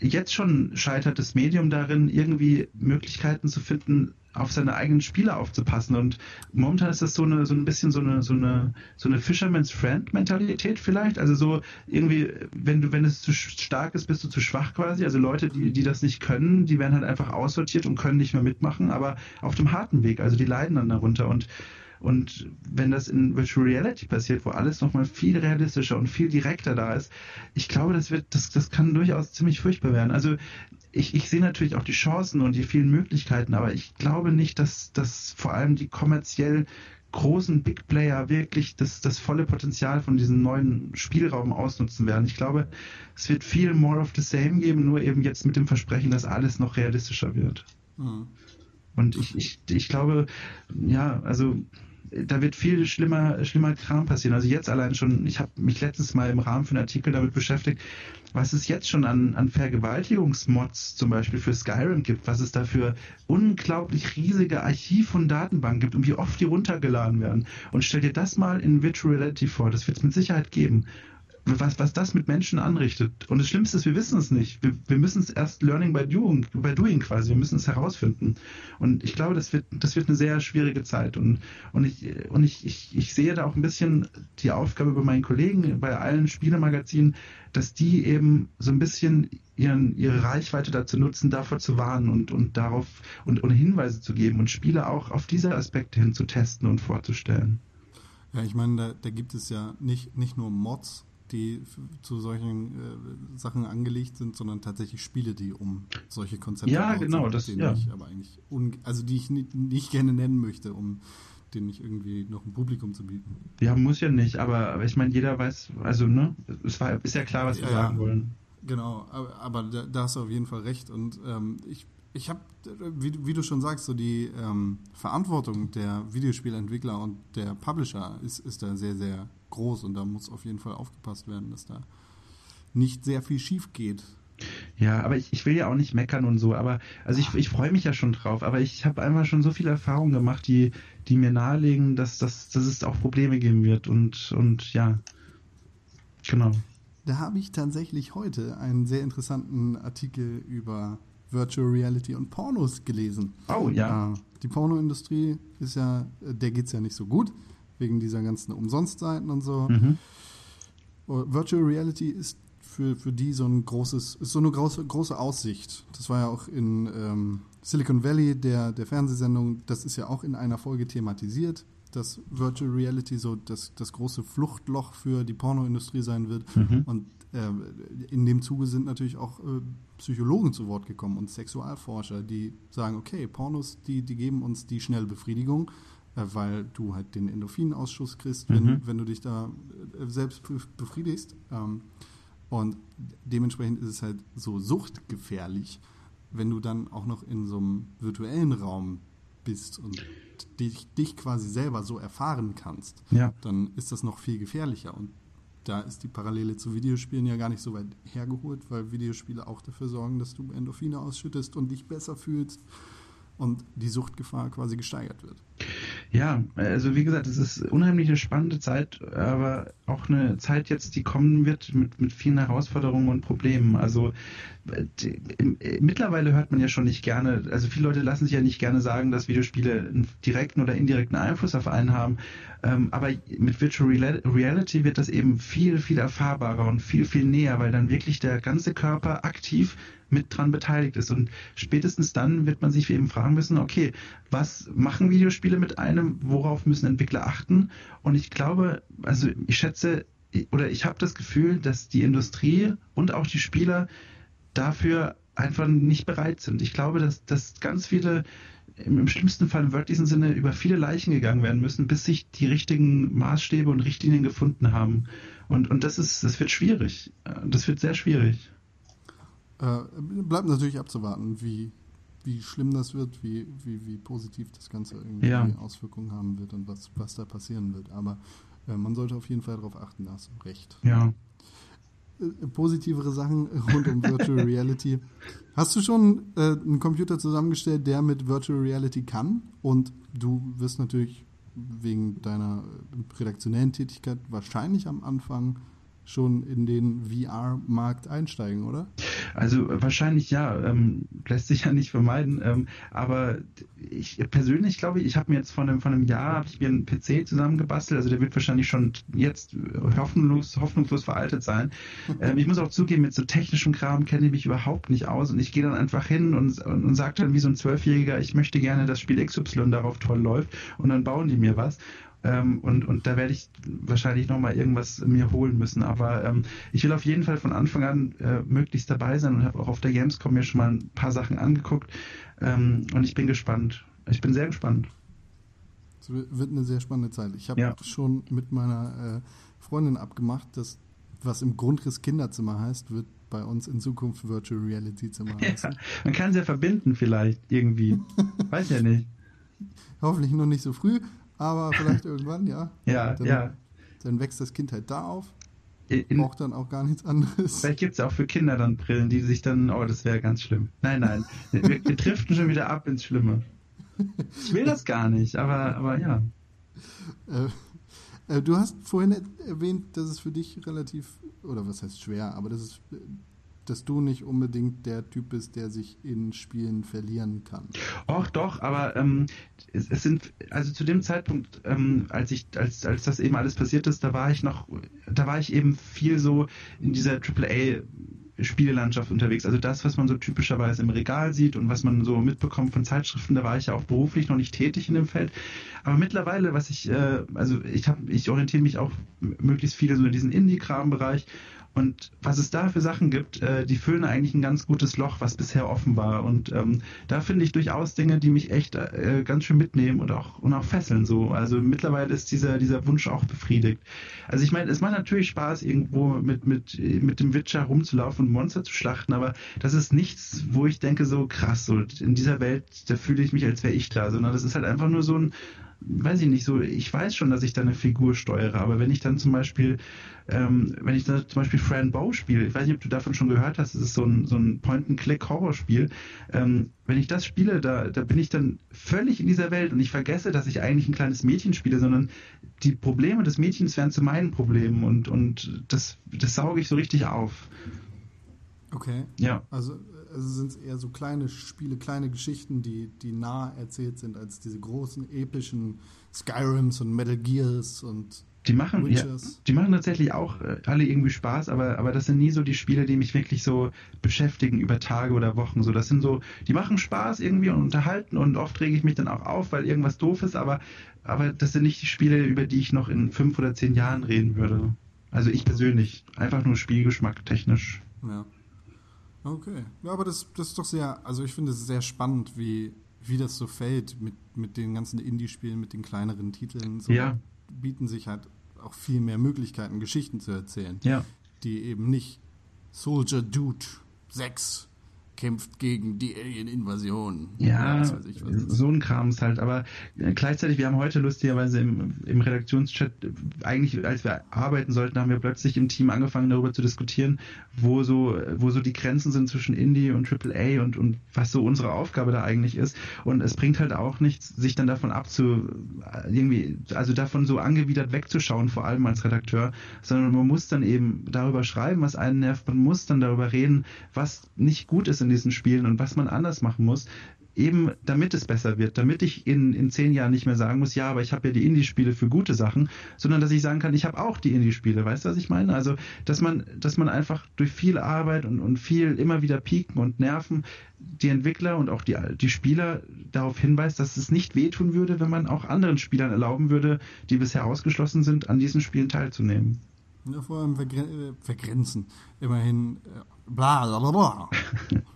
jetzt schon scheitert das Medium darin, irgendwie Möglichkeiten zu finden, auf seine eigenen Spiele aufzupassen. Und momentan ist das so eine, so ein bisschen so eine, so eine, so eine Fisherman's Friend Mentalität vielleicht. Also so irgendwie, wenn du, wenn es zu stark ist, bist du zu schwach quasi. Also Leute, die, die das nicht können, die werden halt einfach aussortiert und können nicht mehr mitmachen, aber auf dem harten Weg. Also die leiden dann darunter und und wenn das in Virtual Reality passiert, wo alles nochmal viel realistischer und viel direkter da ist, ich glaube, das wird, das, das kann durchaus ziemlich furchtbar werden. Also ich, ich sehe natürlich auch die Chancen und die vielen Möglichkeiten, aber ich glaube nicht, dass, dass vor allem die kommerziell großen Big Player wirklich das, das volle Potenzial von diesem neuen Spielraum ausnutzen werden. Ich glaube, es wird viel more of the same geben, nur eben jetzt mit dem Versprechen, dass alles noch realistischer wird. Mhm. Und ich, ich, ich glaube, ja, also da wird viel schlimmer, schlimmer Kram passieren. Also jetzt allein schon, ich habe mich letztes Mal im Rahmen für einen Artikel damit beschäftigt, was es jetzt schon an, an Vergewaltigungsmods zum Beispiel für Skyrim gibt, was es da für unglaublich riesige Archiv- von Datenbanken gibt und wie oft die runtergeladen werden. Und stell dir das mal in Virtual Reality vor, das wird es mit Sicherheit geben was, was das mit Menschen anrichtet. Und das Schlimmste ist, wir wissen es nicht. Wir, wir müssen es erst learning by doing, by doing quasi. Wir müssen es herausfinden. Und ich glaube, das wird, das wird eine sehr schwierige Zeit. Und, und ich, und ich, ich, ich sehe da auch ein bisschen die Aufgabe bei meinen Kollegen, bei allen Spielemagazinen, dass die eben so ein bisschen ihren, ihre Reichweite dazu nutzen, davor zu warnen und, und darauf und, und Hinweise zu geben und Spiele auch auf diese Aspekte hin zu testen und vorzustellen. Ja, ich meine, da, da gibt es ja nicht, nicht nur Mods, die zu solchen äh, Sachen angelegt sind, sondern tatsächlich Spiele, die um solche Konzepte Ja, genau, das ja. Ich aber eigentlich also die ich nicht, nicht, gerne nennen möchte, um den nicht irgendwie noch ein Publikum zu bieten. Ja, muss ja nicht, aber, aber ich meine, jeder weiß, also ne, es war, ist ja klar, was wir ja, sagen wollen. Genau, aber, aber da, da, hast du auf jeden Fall recht und ähm, ich ich habe, wie, wie, du schon sagst, so die ähm, Verantwortung der Videospielentwickler und der Publisher ist, ist da sehr, sehr groß und da muss auf jeden Fall aufgepasst werden, dass da nicht sehr viel schief geht. Ja, aber ich, ich will ja auch nicht meckern und so, aber also ich, ich freue mich ja schon drauf, aber ich habe einfach schon so viele Erfahrungen gemacht, die, die mir nahelegen, dass, dass, dass es auch Probleme geben wird und, und ja, genau. Da habe ich tatsächlich heute einen sehr interessanten Artikel über Virtual Reality und Pornos gelesen. Oh ja. Äh, die Pornoindustrie ist ja, der geht es ja nicht so gut wegen dieser ganzen Umsonstseiten und so. Mhm. Oh, Virtual Reality ist für, für die so ein großes, ist so eine große, große Aussicht. Das war ja auch in ähm, Silicon Valley, der, der Fernsehsendung, das ist ja auch in einer Folge thematisiert, dass Virtual Reality so das, das große Fluchtloch für die Pornoindustrie sein wird. Mhm. Und äh, in dem Zuge sind natürlich auch äh, Psychologen zu Wort gekommen und Sexualforscher, die sagen, okay, Pornos, die, die geben uns die schnelle Befriedigung, äh, weil du halt den Endorphinausschuss kriegst, wenn, mhm. wenn du dich da äh, selbst befriedigst. Ähm, und dementsprechend ist es halt so suchtgefährlich, wenn du dann auch noch in so einem virtuellen Raum bist und dich, dich quasi selber so erfahren kannst, ja. dann ist das noch viel gefährlicher. Und da ist die Parallele zu Videospielen ja gar nicht so weit hergeholt, weil Videospiele auch dafür sorgen, dass du Endorphine ausschüttest und dich besser fühlst und die Suchtgefahr quasi gesteigert wird. Ja, also wie gesagt, es ist unheimlich eine spannende Zeit, aber auch eine Zeit jetzt, die kommen wird mit, mit vielen Herausforderungen und Problemen. Also mittlerweile hört man ja schon nicht gerne, also viele Leute lassen sich ja nicht gerne sagen, dass Videospiele einen direkten oder indirekten Einfluss auf einen haben. Ähm, aber mit Virtual Reality wird das eben viel, viel erfahrbarer und viel, viel näher, weil dann wirklich der ganze Körper aktiv mit dran beteiligt ist. Und spätestens dann wird man sich eben fragen müssen, okay, was machen Videospiele mit einem, worauf müssen Entwickler achten? Und ich glaube, also ich schätze oder ich habe das Gefühl, dass die Industrie und auch die Spieler dafür einfach nicht bereit sind. Ich glaube, dass, dass ganz viele im, im schlimmsten Fall im wörtlichen Sinne über viele Leichen gegangen werden müssen, bis sich die richtigen Maßstäbe und Richtlinien gefunden haben. Und, und das ist, das wird schwierig. Das wird sehr schwierig. Äh, bleibt natürlich abzuwarten, wie, wie schlimm das wird, wie, wie, wie positiv das Ganze irgendwie ja. Auswirkungen haben wird und was, was da passieren wird. Aber äh, man sollte auf jeden Fall darauf achten, da hast du recht. Ja. Äh, positivere Sachen rund um Virtual Reality. Hast du schon äh, einen Computer zusammengestellt, der mit Virtual Reality kann? Und du wirst natürlich wegen deiner redaktionellen Tätigkeit wahrscheinlich am Anfang schon in den VR-Markt einsteigen, oder? Also wahrscheinlich ja, ähm, lässt sich ja nicht vermeiden. Ähm, aber ich persönlich glaube ich, ich habe mir jetzt von einem, von einem Jahr habe ich mir einen PC zusammengebastelt. Also der wird wahrscheinlich schon jetzt hoffnungslos, hoffnungslos veraltet sein. Ähm, ich muss auch zugeben, mit so technischem Kram kenne ich mich überhaupt nicht aus und ich gehe dann einfach hin und, und, und sage dann wie so ein Zwölfjähriger, ich möchte gerne, dass Spiel XY darauf toll läuft und dann bauen die mir was. Ähm, und, und da werde ich wahrscheinlich nochmal irgendwas mir holen müssen. Aber ähm, ich will auf jeden Fall von Anfang an äh, möglichst dabei sein und habe auch auf der Gamescom mir schon mal ein paar Sachen angeguckt. Ähm, und ich bin gespannt. Ich bin sehr gespannt. Es wird eine sehr spannende Zeit. Ich habe ja. schon mit meiner äh, Freundin abgemacht, dass was im Grundriss Kinderzimmer heißt, wird bei uns in Zukunft Virtual Reality Zimmer heißen. Ja, man kann es ja verbinden vielleicht irgendwie. Weiß ja nicht. Hoffentlich noch nicht so früh, aber vielleicht irgendwann, ja. Ja, dann, ja. Dann wächst das Kind halt da auf, In, braucht dann auch gar nichts anderes. Vielleicht gibt es ja auch für Kinder dann Brillen, die sich dann, oh, das wäre ganz schlimm. Nein, nein, wir, wir driften schon wieder ab ins Schlimme. Ich will das gar nicht, aber, aber ja. Äh, äh, du hast vorhin erwähnt, dass es für dich relativ, oder was heißt schwer, aber dass, es, dass du nicht unbedingt der Typ bist, der sich in Spielen verlieren kann. Och, doch, aber ähm, es, es, sind, also zu dem Zeitpunkt, ähm, als ich, als, als das eben alles passiert ist, da war ich noch, da war ich eben viel so in dieser AAA Spielelandschaft unterwegs. Also das, was man so typischerweise im Regal sieht und was man so mitbekommt von Zeitschriften, da war ich ja auch beruflich noch nicht tätig in dem Feld. Aber mittlerweile, was ich, äh, also ich habe, ich orientiere mich auch möglichst viele so in diesen Indie-Kram-Bereich und was es da für Sachen gibt, äh, die füllen eigentlich ein ganz gutes Loch, was bisher offen war. Und ähm, da finde ich durchaus Dinge, die mich echt äh, ganz schön mitnehmen und auch, und auch fesseln. So. Also mittlerweile ist dieser, dieser Wunsch auch befriedigt. Also ich meine, es macht natürlich Spaß, irgendwo mit, mit, mit dem Witcher rumzulaufen und Monster zu schlachten, aber das ist nichts, wo ich denke, so krass, so in dieser Welt, da fühle ich mich, als wäre ich da, sondern das ist halt einfach nur so ein, weiß ich nicht, so, ich weiß schon, dass ich da eine Figur steuere, aber wenn ich dann zum Beispiel, ähm, wenn ich dann zum Beispiel Fran Bow spiele, ich weiß nicht, ob du davon schon gehört hast, es ist so ein, so ein Point-and-Click-Horrorspiel, ähm, wenn ich das spiele, da, da bin ich dann völlig in dieser Welt und ich vergesse, dass ich eigentlich ein kleines Mädchen spiele, sondern die Probleme des Mädchens werden zu meinen Problemen und, und das, das sauge ich so richtig auf. Okay. Ja. Also, also sind es eher so kleine Spiele, kleine Geschichten, die, die nah erzählt sind als diese großen, epischen Skyrims und Metal Gears und die machen, ja, die machen tatsächlich auch äh, alle irgendwie Spaß, aber, aber das sind nie so die Spiele, die mich wirklich so beschäftigen über Tage oder Wochen. So, das sind so, die machen Spaß irgendwie und unterhalten und oft rege ich mich dann auch auf, weil irgendwas doof ist, aber, aber das sind nicht die Spiele, über die ich noch in fünf oder zehn Jahren reden würde. Also ich persönlich. Einfach nur Spielgeschmack technisch. Ja. Okay. Ja, aber das, das ist doch sehr, also ich finde es sehr spannend, wie, wie das so fällt mit, mit den ganzen Indie-Spielen, mit den kleineren Titeln. So ja. bieten sich halt auch viel mehr Möglichkeiten, Geschichten zu erzählen. Ja. Die eben nicht Soldier Dude 6 kämpft gegen die Alien-Invasion. Ja, ich, so ein Kram ist halt. Aber äh, gleichzeitig, wir haben heute lustigerweise im, im Redaktionschat, eigentlich als wir arbeiten sollten, haben wir plötzlich im Team angefangen darüber zu diskutieren, wo so, wo so die Grenzen sind zwischen Indie und AAA und, und was so unsere Aufgabe da eigentlich ist. Und es bringt halt auch nichts, sich dann davon abzu, irgendwie, also davon so angewidert wegzuschauen, vor allem als Redakteur, sondern man muss dann eben darüber schreiben, was einen nervt, man muss dann darüber reden, was nicht gut ist in diesen Spielen und was man anders machen muss, eben damit es besser wird, damit ich in, in zehn Jahren nicht mehr sagen muss, ja, aber ich habe ja die Indie-Spiele für gute Sachen, sondern dass ich sagen kann, ich habe auch die Indie-Spiele, weißt du, was ich meine? Also, dass man, dass man einfach durch viel Arbeit und, und viel immer wieder pieken und nerven die Entwickler und auch die, die Spieler darauf hinweist, dass es nicht wehtun würde, wenn man auch anderen Spielern erlauben würde, die bisher ausgeschlossen sind, an diesen Spielen teilzunehmen. Ja, vor allem vergren vergrenzen. Immerhin, bla bla bla.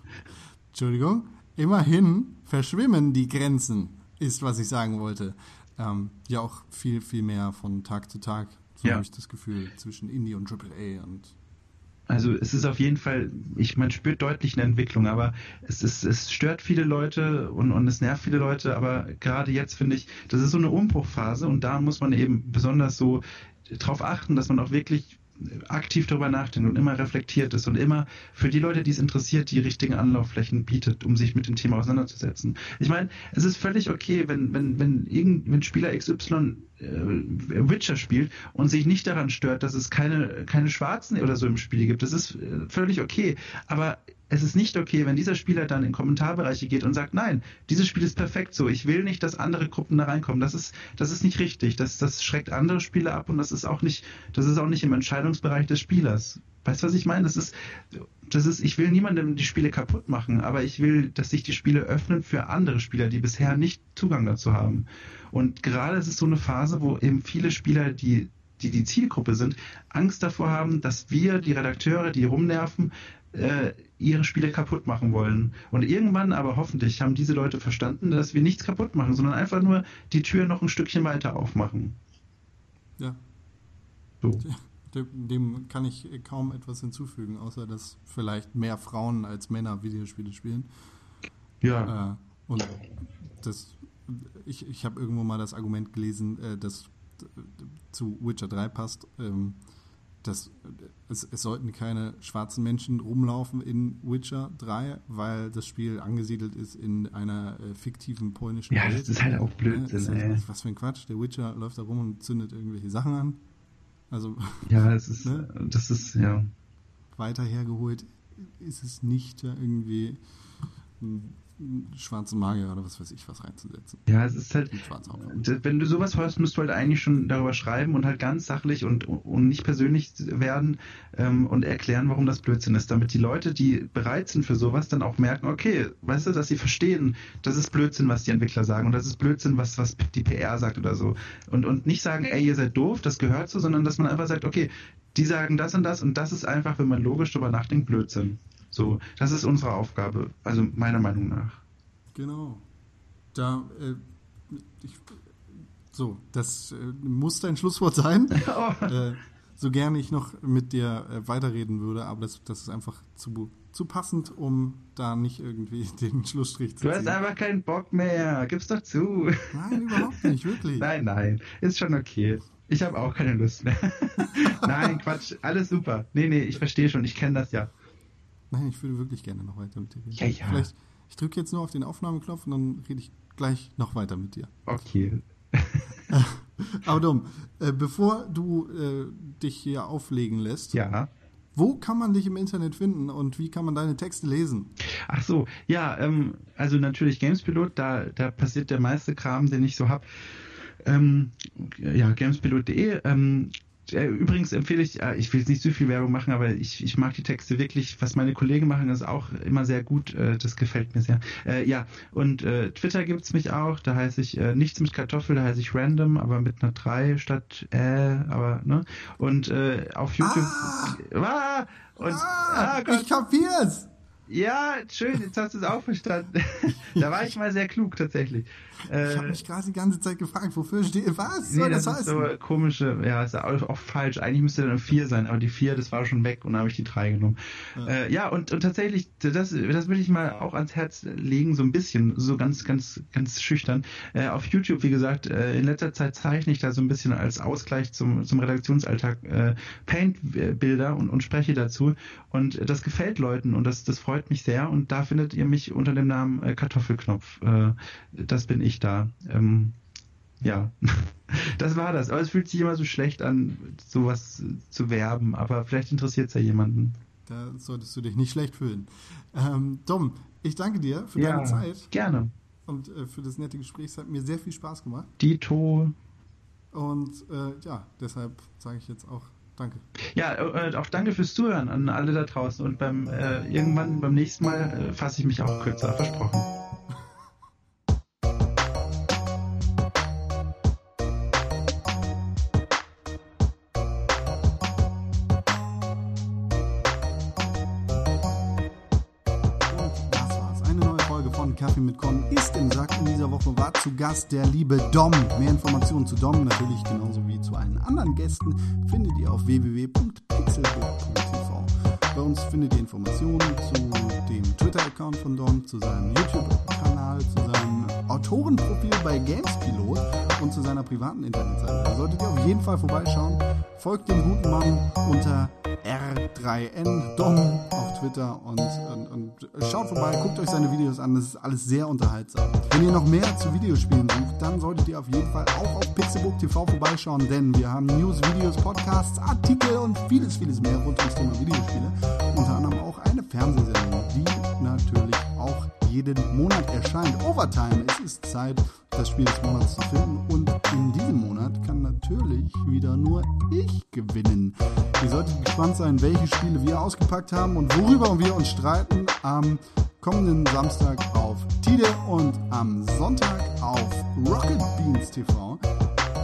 Entschuldigung. Immerhin verschwimmen die Grenzen, ist, was ich sagen wollte. Ähm, ja, auch viel, viel mehr von Tag zu Tag, so Ja. habe ich das Gefühl, zwischen Indie und AAA. Und Also es ist auf jeden Fall, ich man spürt deutlich eine Entwicklung, aber es ist, es stört viele Leute und, und es nervt viele Leute, aber gerade jetzt finde ich, das ist so eine Umbruchphase und da muss man eben besonders so darauf achten, dass man auch wirklich aktiv darüber nachdenkt und immer reflektiert ist und immer für die Leute, die es interessiert, die richtigen Anlaufflächen bietet, um sich mit dem Thema auseinanderzusetzen. Ich meine, es ist völlig okay, wenn, wenn, wenn irgend, wenn Spieler XY Witcher spielt und sich nicht daran stört, dass es keine, keine Schwarzen oder so im Spiel gibt. Das ist äh, völlig okay. Aber es ist nicht okay, wenn dieser Spieler dann in Kommentarbereiche geht und sagt, nein, dieses Spiel ist perfekt so, ich will nicht, dass andere Gruppen da reinkommen. Das ist, das ist nicht richtig. Das, das schreckt andere Spieler ab und das ist auch nicht, das ist auch nicht im Entscheidungsbereich des Spielers. Weißt du, was ich meine? Das ist, das ist, ich will niemandem die Spiele kaputt machen, aber ich will, dass sich die Spiele öffnen für andere Spieler, die bisher nicht Zugang dazu haben. Und gerade ist es so eine Phase, wo eben viele Spieler, die die die Zielgruppe sind, Angst davor haben, dass wir, die Redakteure, die rumnerven, äh, ihre Spiele kaputt machen wollen. Und irgendwann aber hoffentlich haben diese Leute verstanden, dass wir nichts kaputt machen, sondern einfach nur die Tür noch ein Stückchen weiter aufmachen. ja, So. dem, kann ich kaum etwas hinzufügen, außer dass vielleicht mehr Frauen als Männer Videospiele spielen. Ja. Äh, und das ich, ich habe irgendwo mal das Argument gelesen, äh, das äh, zu Witcher 3 passt. Ähm, dass es, es, sollten keine schwarzen Menschen rumlaufen in Witcher 3, weil das Spiel angesiedelt ist in einer äh, fiktiven polnischen ja, Welt. Das ist halt auch Blödsinn, ja, halt, Was für ein Quatsch. Der Witcher läuft da rum und zündet irgendwelche Sachen an. Also. Ja, es ist, ne? das ist, ja. Weiter hergeholt ist es nicht irgendwie schwarzen Magier oder was weiß ich was reinzusetzen. Ja, es ist halt, wenn du sowas hörst, musst du halt eigentlich schon darüber schreiben und halt ganz sachlich und, und nicht persönlich werden ähm, und erklären, warum das Blödsinn ist, damit die Leute, die bereit sind für sowas, dann auch merken, okay, weißt du, dass sie verstehen, das ist Blödsinn, was die Entwickler sagen und das ist Blödsinn, was, was die PR sagt oder so. Und, und nicht sagen, ey, ihr seid doof, das gehört so, sondern dass man einfach sagt, okay, die sagen das und das und das ist einfach, wenn man logisch darüber nachdenkt, Blödsinn. So, das ist unsere Aufgabe, also meiner Meinung nach. Genau. Da, äh, ich, so, das äh, muss dein Schlusswort sein. Oh. Äh, so gerne ich noch mit dir äh, weiterreden würde, aber das, das ist einfach zu, zu passend, um da nicht irgendwie den Schlussstrich zu ziehen. Du hast einfach keinen Bock mehr, gib's doch zu. Nein, überhaupt nicht, wirklich. nein, nein, ist schon okay. Ich habe auch keine Lust mehr. nein, Quatsch, alles super. Nee, nee, ich verstehe schon, ich kenne das ja. Nein, ich würde wirklich gerne noch weiter mit dir reden. Ja, ja. Vielleicht, ich drücke jetzt nur auf den Aufnahmeknopf und dann rede ich gleich noch weiter mit dir. Okay. Aber dumm, äh, bevor du äh, dich hier auflegen lässt, ja. wo kann man dich im Internet finden und wie kann man deine Texte lesen? Ach so, ja, ähm, also natürlich Gamespilot, da, da passiert der meiste Kram, den ich so habe. Ähm, ja, gamespilot.de. Ähm, äh, übrigens empfehle ich, äh, ich will jetzt nicht zu viel Werbung machen, aber ich, ich mag die Texte wirklich. Was meine Kollegen machen, ist auch immer sehr gut. Äh, das gefällt mir sehr. ja, und Twitter gibt's mich auch. Da heiße ich nichts mit Kartoffel, da heiße ich random, aber mit einer 3 statt äh, aber, ne? Und auf YouTube. Ah, ah, und, ah, ah ich kapier's! Ja, schön, jetzt hast du es auch verstanden. da war ich mal sehr klug tatsächlich. Äh, ich habe mich gerade die ganze Zeit gefragt, wofür steht was? Nee, das, das ist so komische, ja, ist auch, auch falsch. Eigentlich müsste dann vier sein, aber die vier, das war schon weg und dann habe ich die drei genommen. Ja, äh, ja und, und tatsächlich, das, das würde ich mal auch ans Herz legen, so ein bisschen, so ganz, ganz, ganz schüchtern. Äh, auf YouTube, wie gesagt, äh, in letzter Zeit zeichne ich da so ein bisschen als Ausgleich zum, zum Redaktionsalltag äh, Paint-Bilder und, und spreche dazu. Und das gefällt Leuten und das, das freut mich sehr. Und da findet ihr mich unter dem Namen äh, Kartoffelknopf. Äh, das bin ich da. Ähm, ja, das war das. Aber es fühlt sich immer so schlecht an, sowas zu werben. Aber vielleicht interessiert es ja jemanden. Da solltest du dich nicht schlecht fühlen. Ähm, Dom, ich danke dir für ja, deine Zeit. Gerne. Und äh, für das nette Gespräch. Es hat mir sehr viel Spaß gemacht. Dito. Und äh, ja, deshalb sage ich jetzt auch Danke. Ja, äh, auch danke fürs Zuhören an alle da draußen. Und beim äh, irgendwann beim nächsten Mal äh, fasse ich mich auch kürzer, versprochen. Kaffee mit Con ist dieser Woche war zu Gast der liebe Dom. Mehr Informationen zu Dom natürlich genauso wie zu allen anderen Gästen findet ihr auf www.pixelbook.tv. Bei uns findet ihr Informationen zu dem Twitter-Account von Dom, zu seinem YouTube-Kanal, zu seinem Autorenprofil bei Gamespilot und zu seiner privaten Internetseite. Da solltet ihr auf jeden Fall vorbeischauen. Folgt dem guten Mann unter R3N Dom auf Twitter und, und, und, schaut vorbei, guckt euch seine Videos an, das ist alles sehr unterhaltsam. Wenn ihr noch mehr zu Videospielen sucht, dann solltet ihr auf jeden Fall auch auf Pixelbook TV vorbeischauen, denn wir haben News, Videos, Podcasts, Artikel und vieles, vieles mehr rund ums Thema Videospiele. Unter anderem auch eine Fernsehsendung, die natürlich auch jeden Monat erscheint. Overtime, es ist Zeit, das Spiel des Monats zu finden und in diesem Monat kann natürlich wieder nur ich gewinnen. Ihr solltet gespannt sein, welche Spiele wir ausgepackt haben und worüber wir uns streiten am kommenden Samstag auf Tide und am Sonntag auf Rocket Beans TV.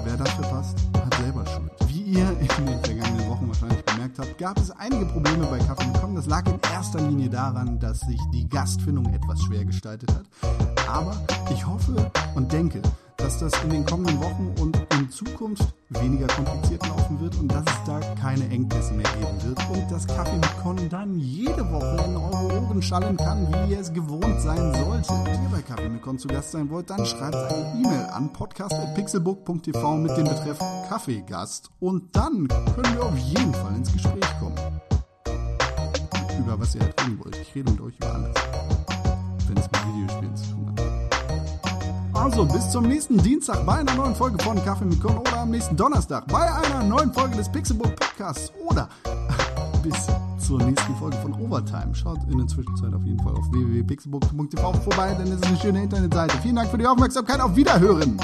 Wer das verpasst, hat selber Schuld. Ihr in den vergangenen Wochen wahrscheinlich gemerkt habt, gab es einige Probleme bei Kaffee Kaffee.com. Das lag in erster Linie daran, dass sich die Gastfindung etwas schwer gestaltet hat. Aber ich hoffe und denke, dass das in den kommenden Wochen und in Zukunft weniger kompliziert laufen wird und dass es da keine Engpässe mehr geben wird und das Kaffee mit Con dann jede Woche in eure Ohren schallen kann, wie ihr es gewohnt sein sollte. Wenn ihr bei Kaffee mit Con zu Gast sein wollt, dann schreibt eine E-Mail an podcast.pixelbook.tv mit dem Betreff Kaffeegast und dann können wir auf jeden Fall ins Gespräch kommen. Über was ihr halt reden wollt. Ich rede mit euch über alles. Wenn es mit Videospielen zu tun hat. Also, bis zum nächsten Dienstag bei einer neuen Folge von Kaffee mit Con oder am nächsten Donnerstag bei einer neuen Folge des Pixelbook Podcasts oder bis zur nächsten Folge von Overtime. Schaut in der Zwischenzeit auf jeden Fall auf www.pixelbook.tv vorbei, denn es ist eine schöne Internetseite. Vielen Dank für die Aufmerksamkeit. Auf Wiederhören!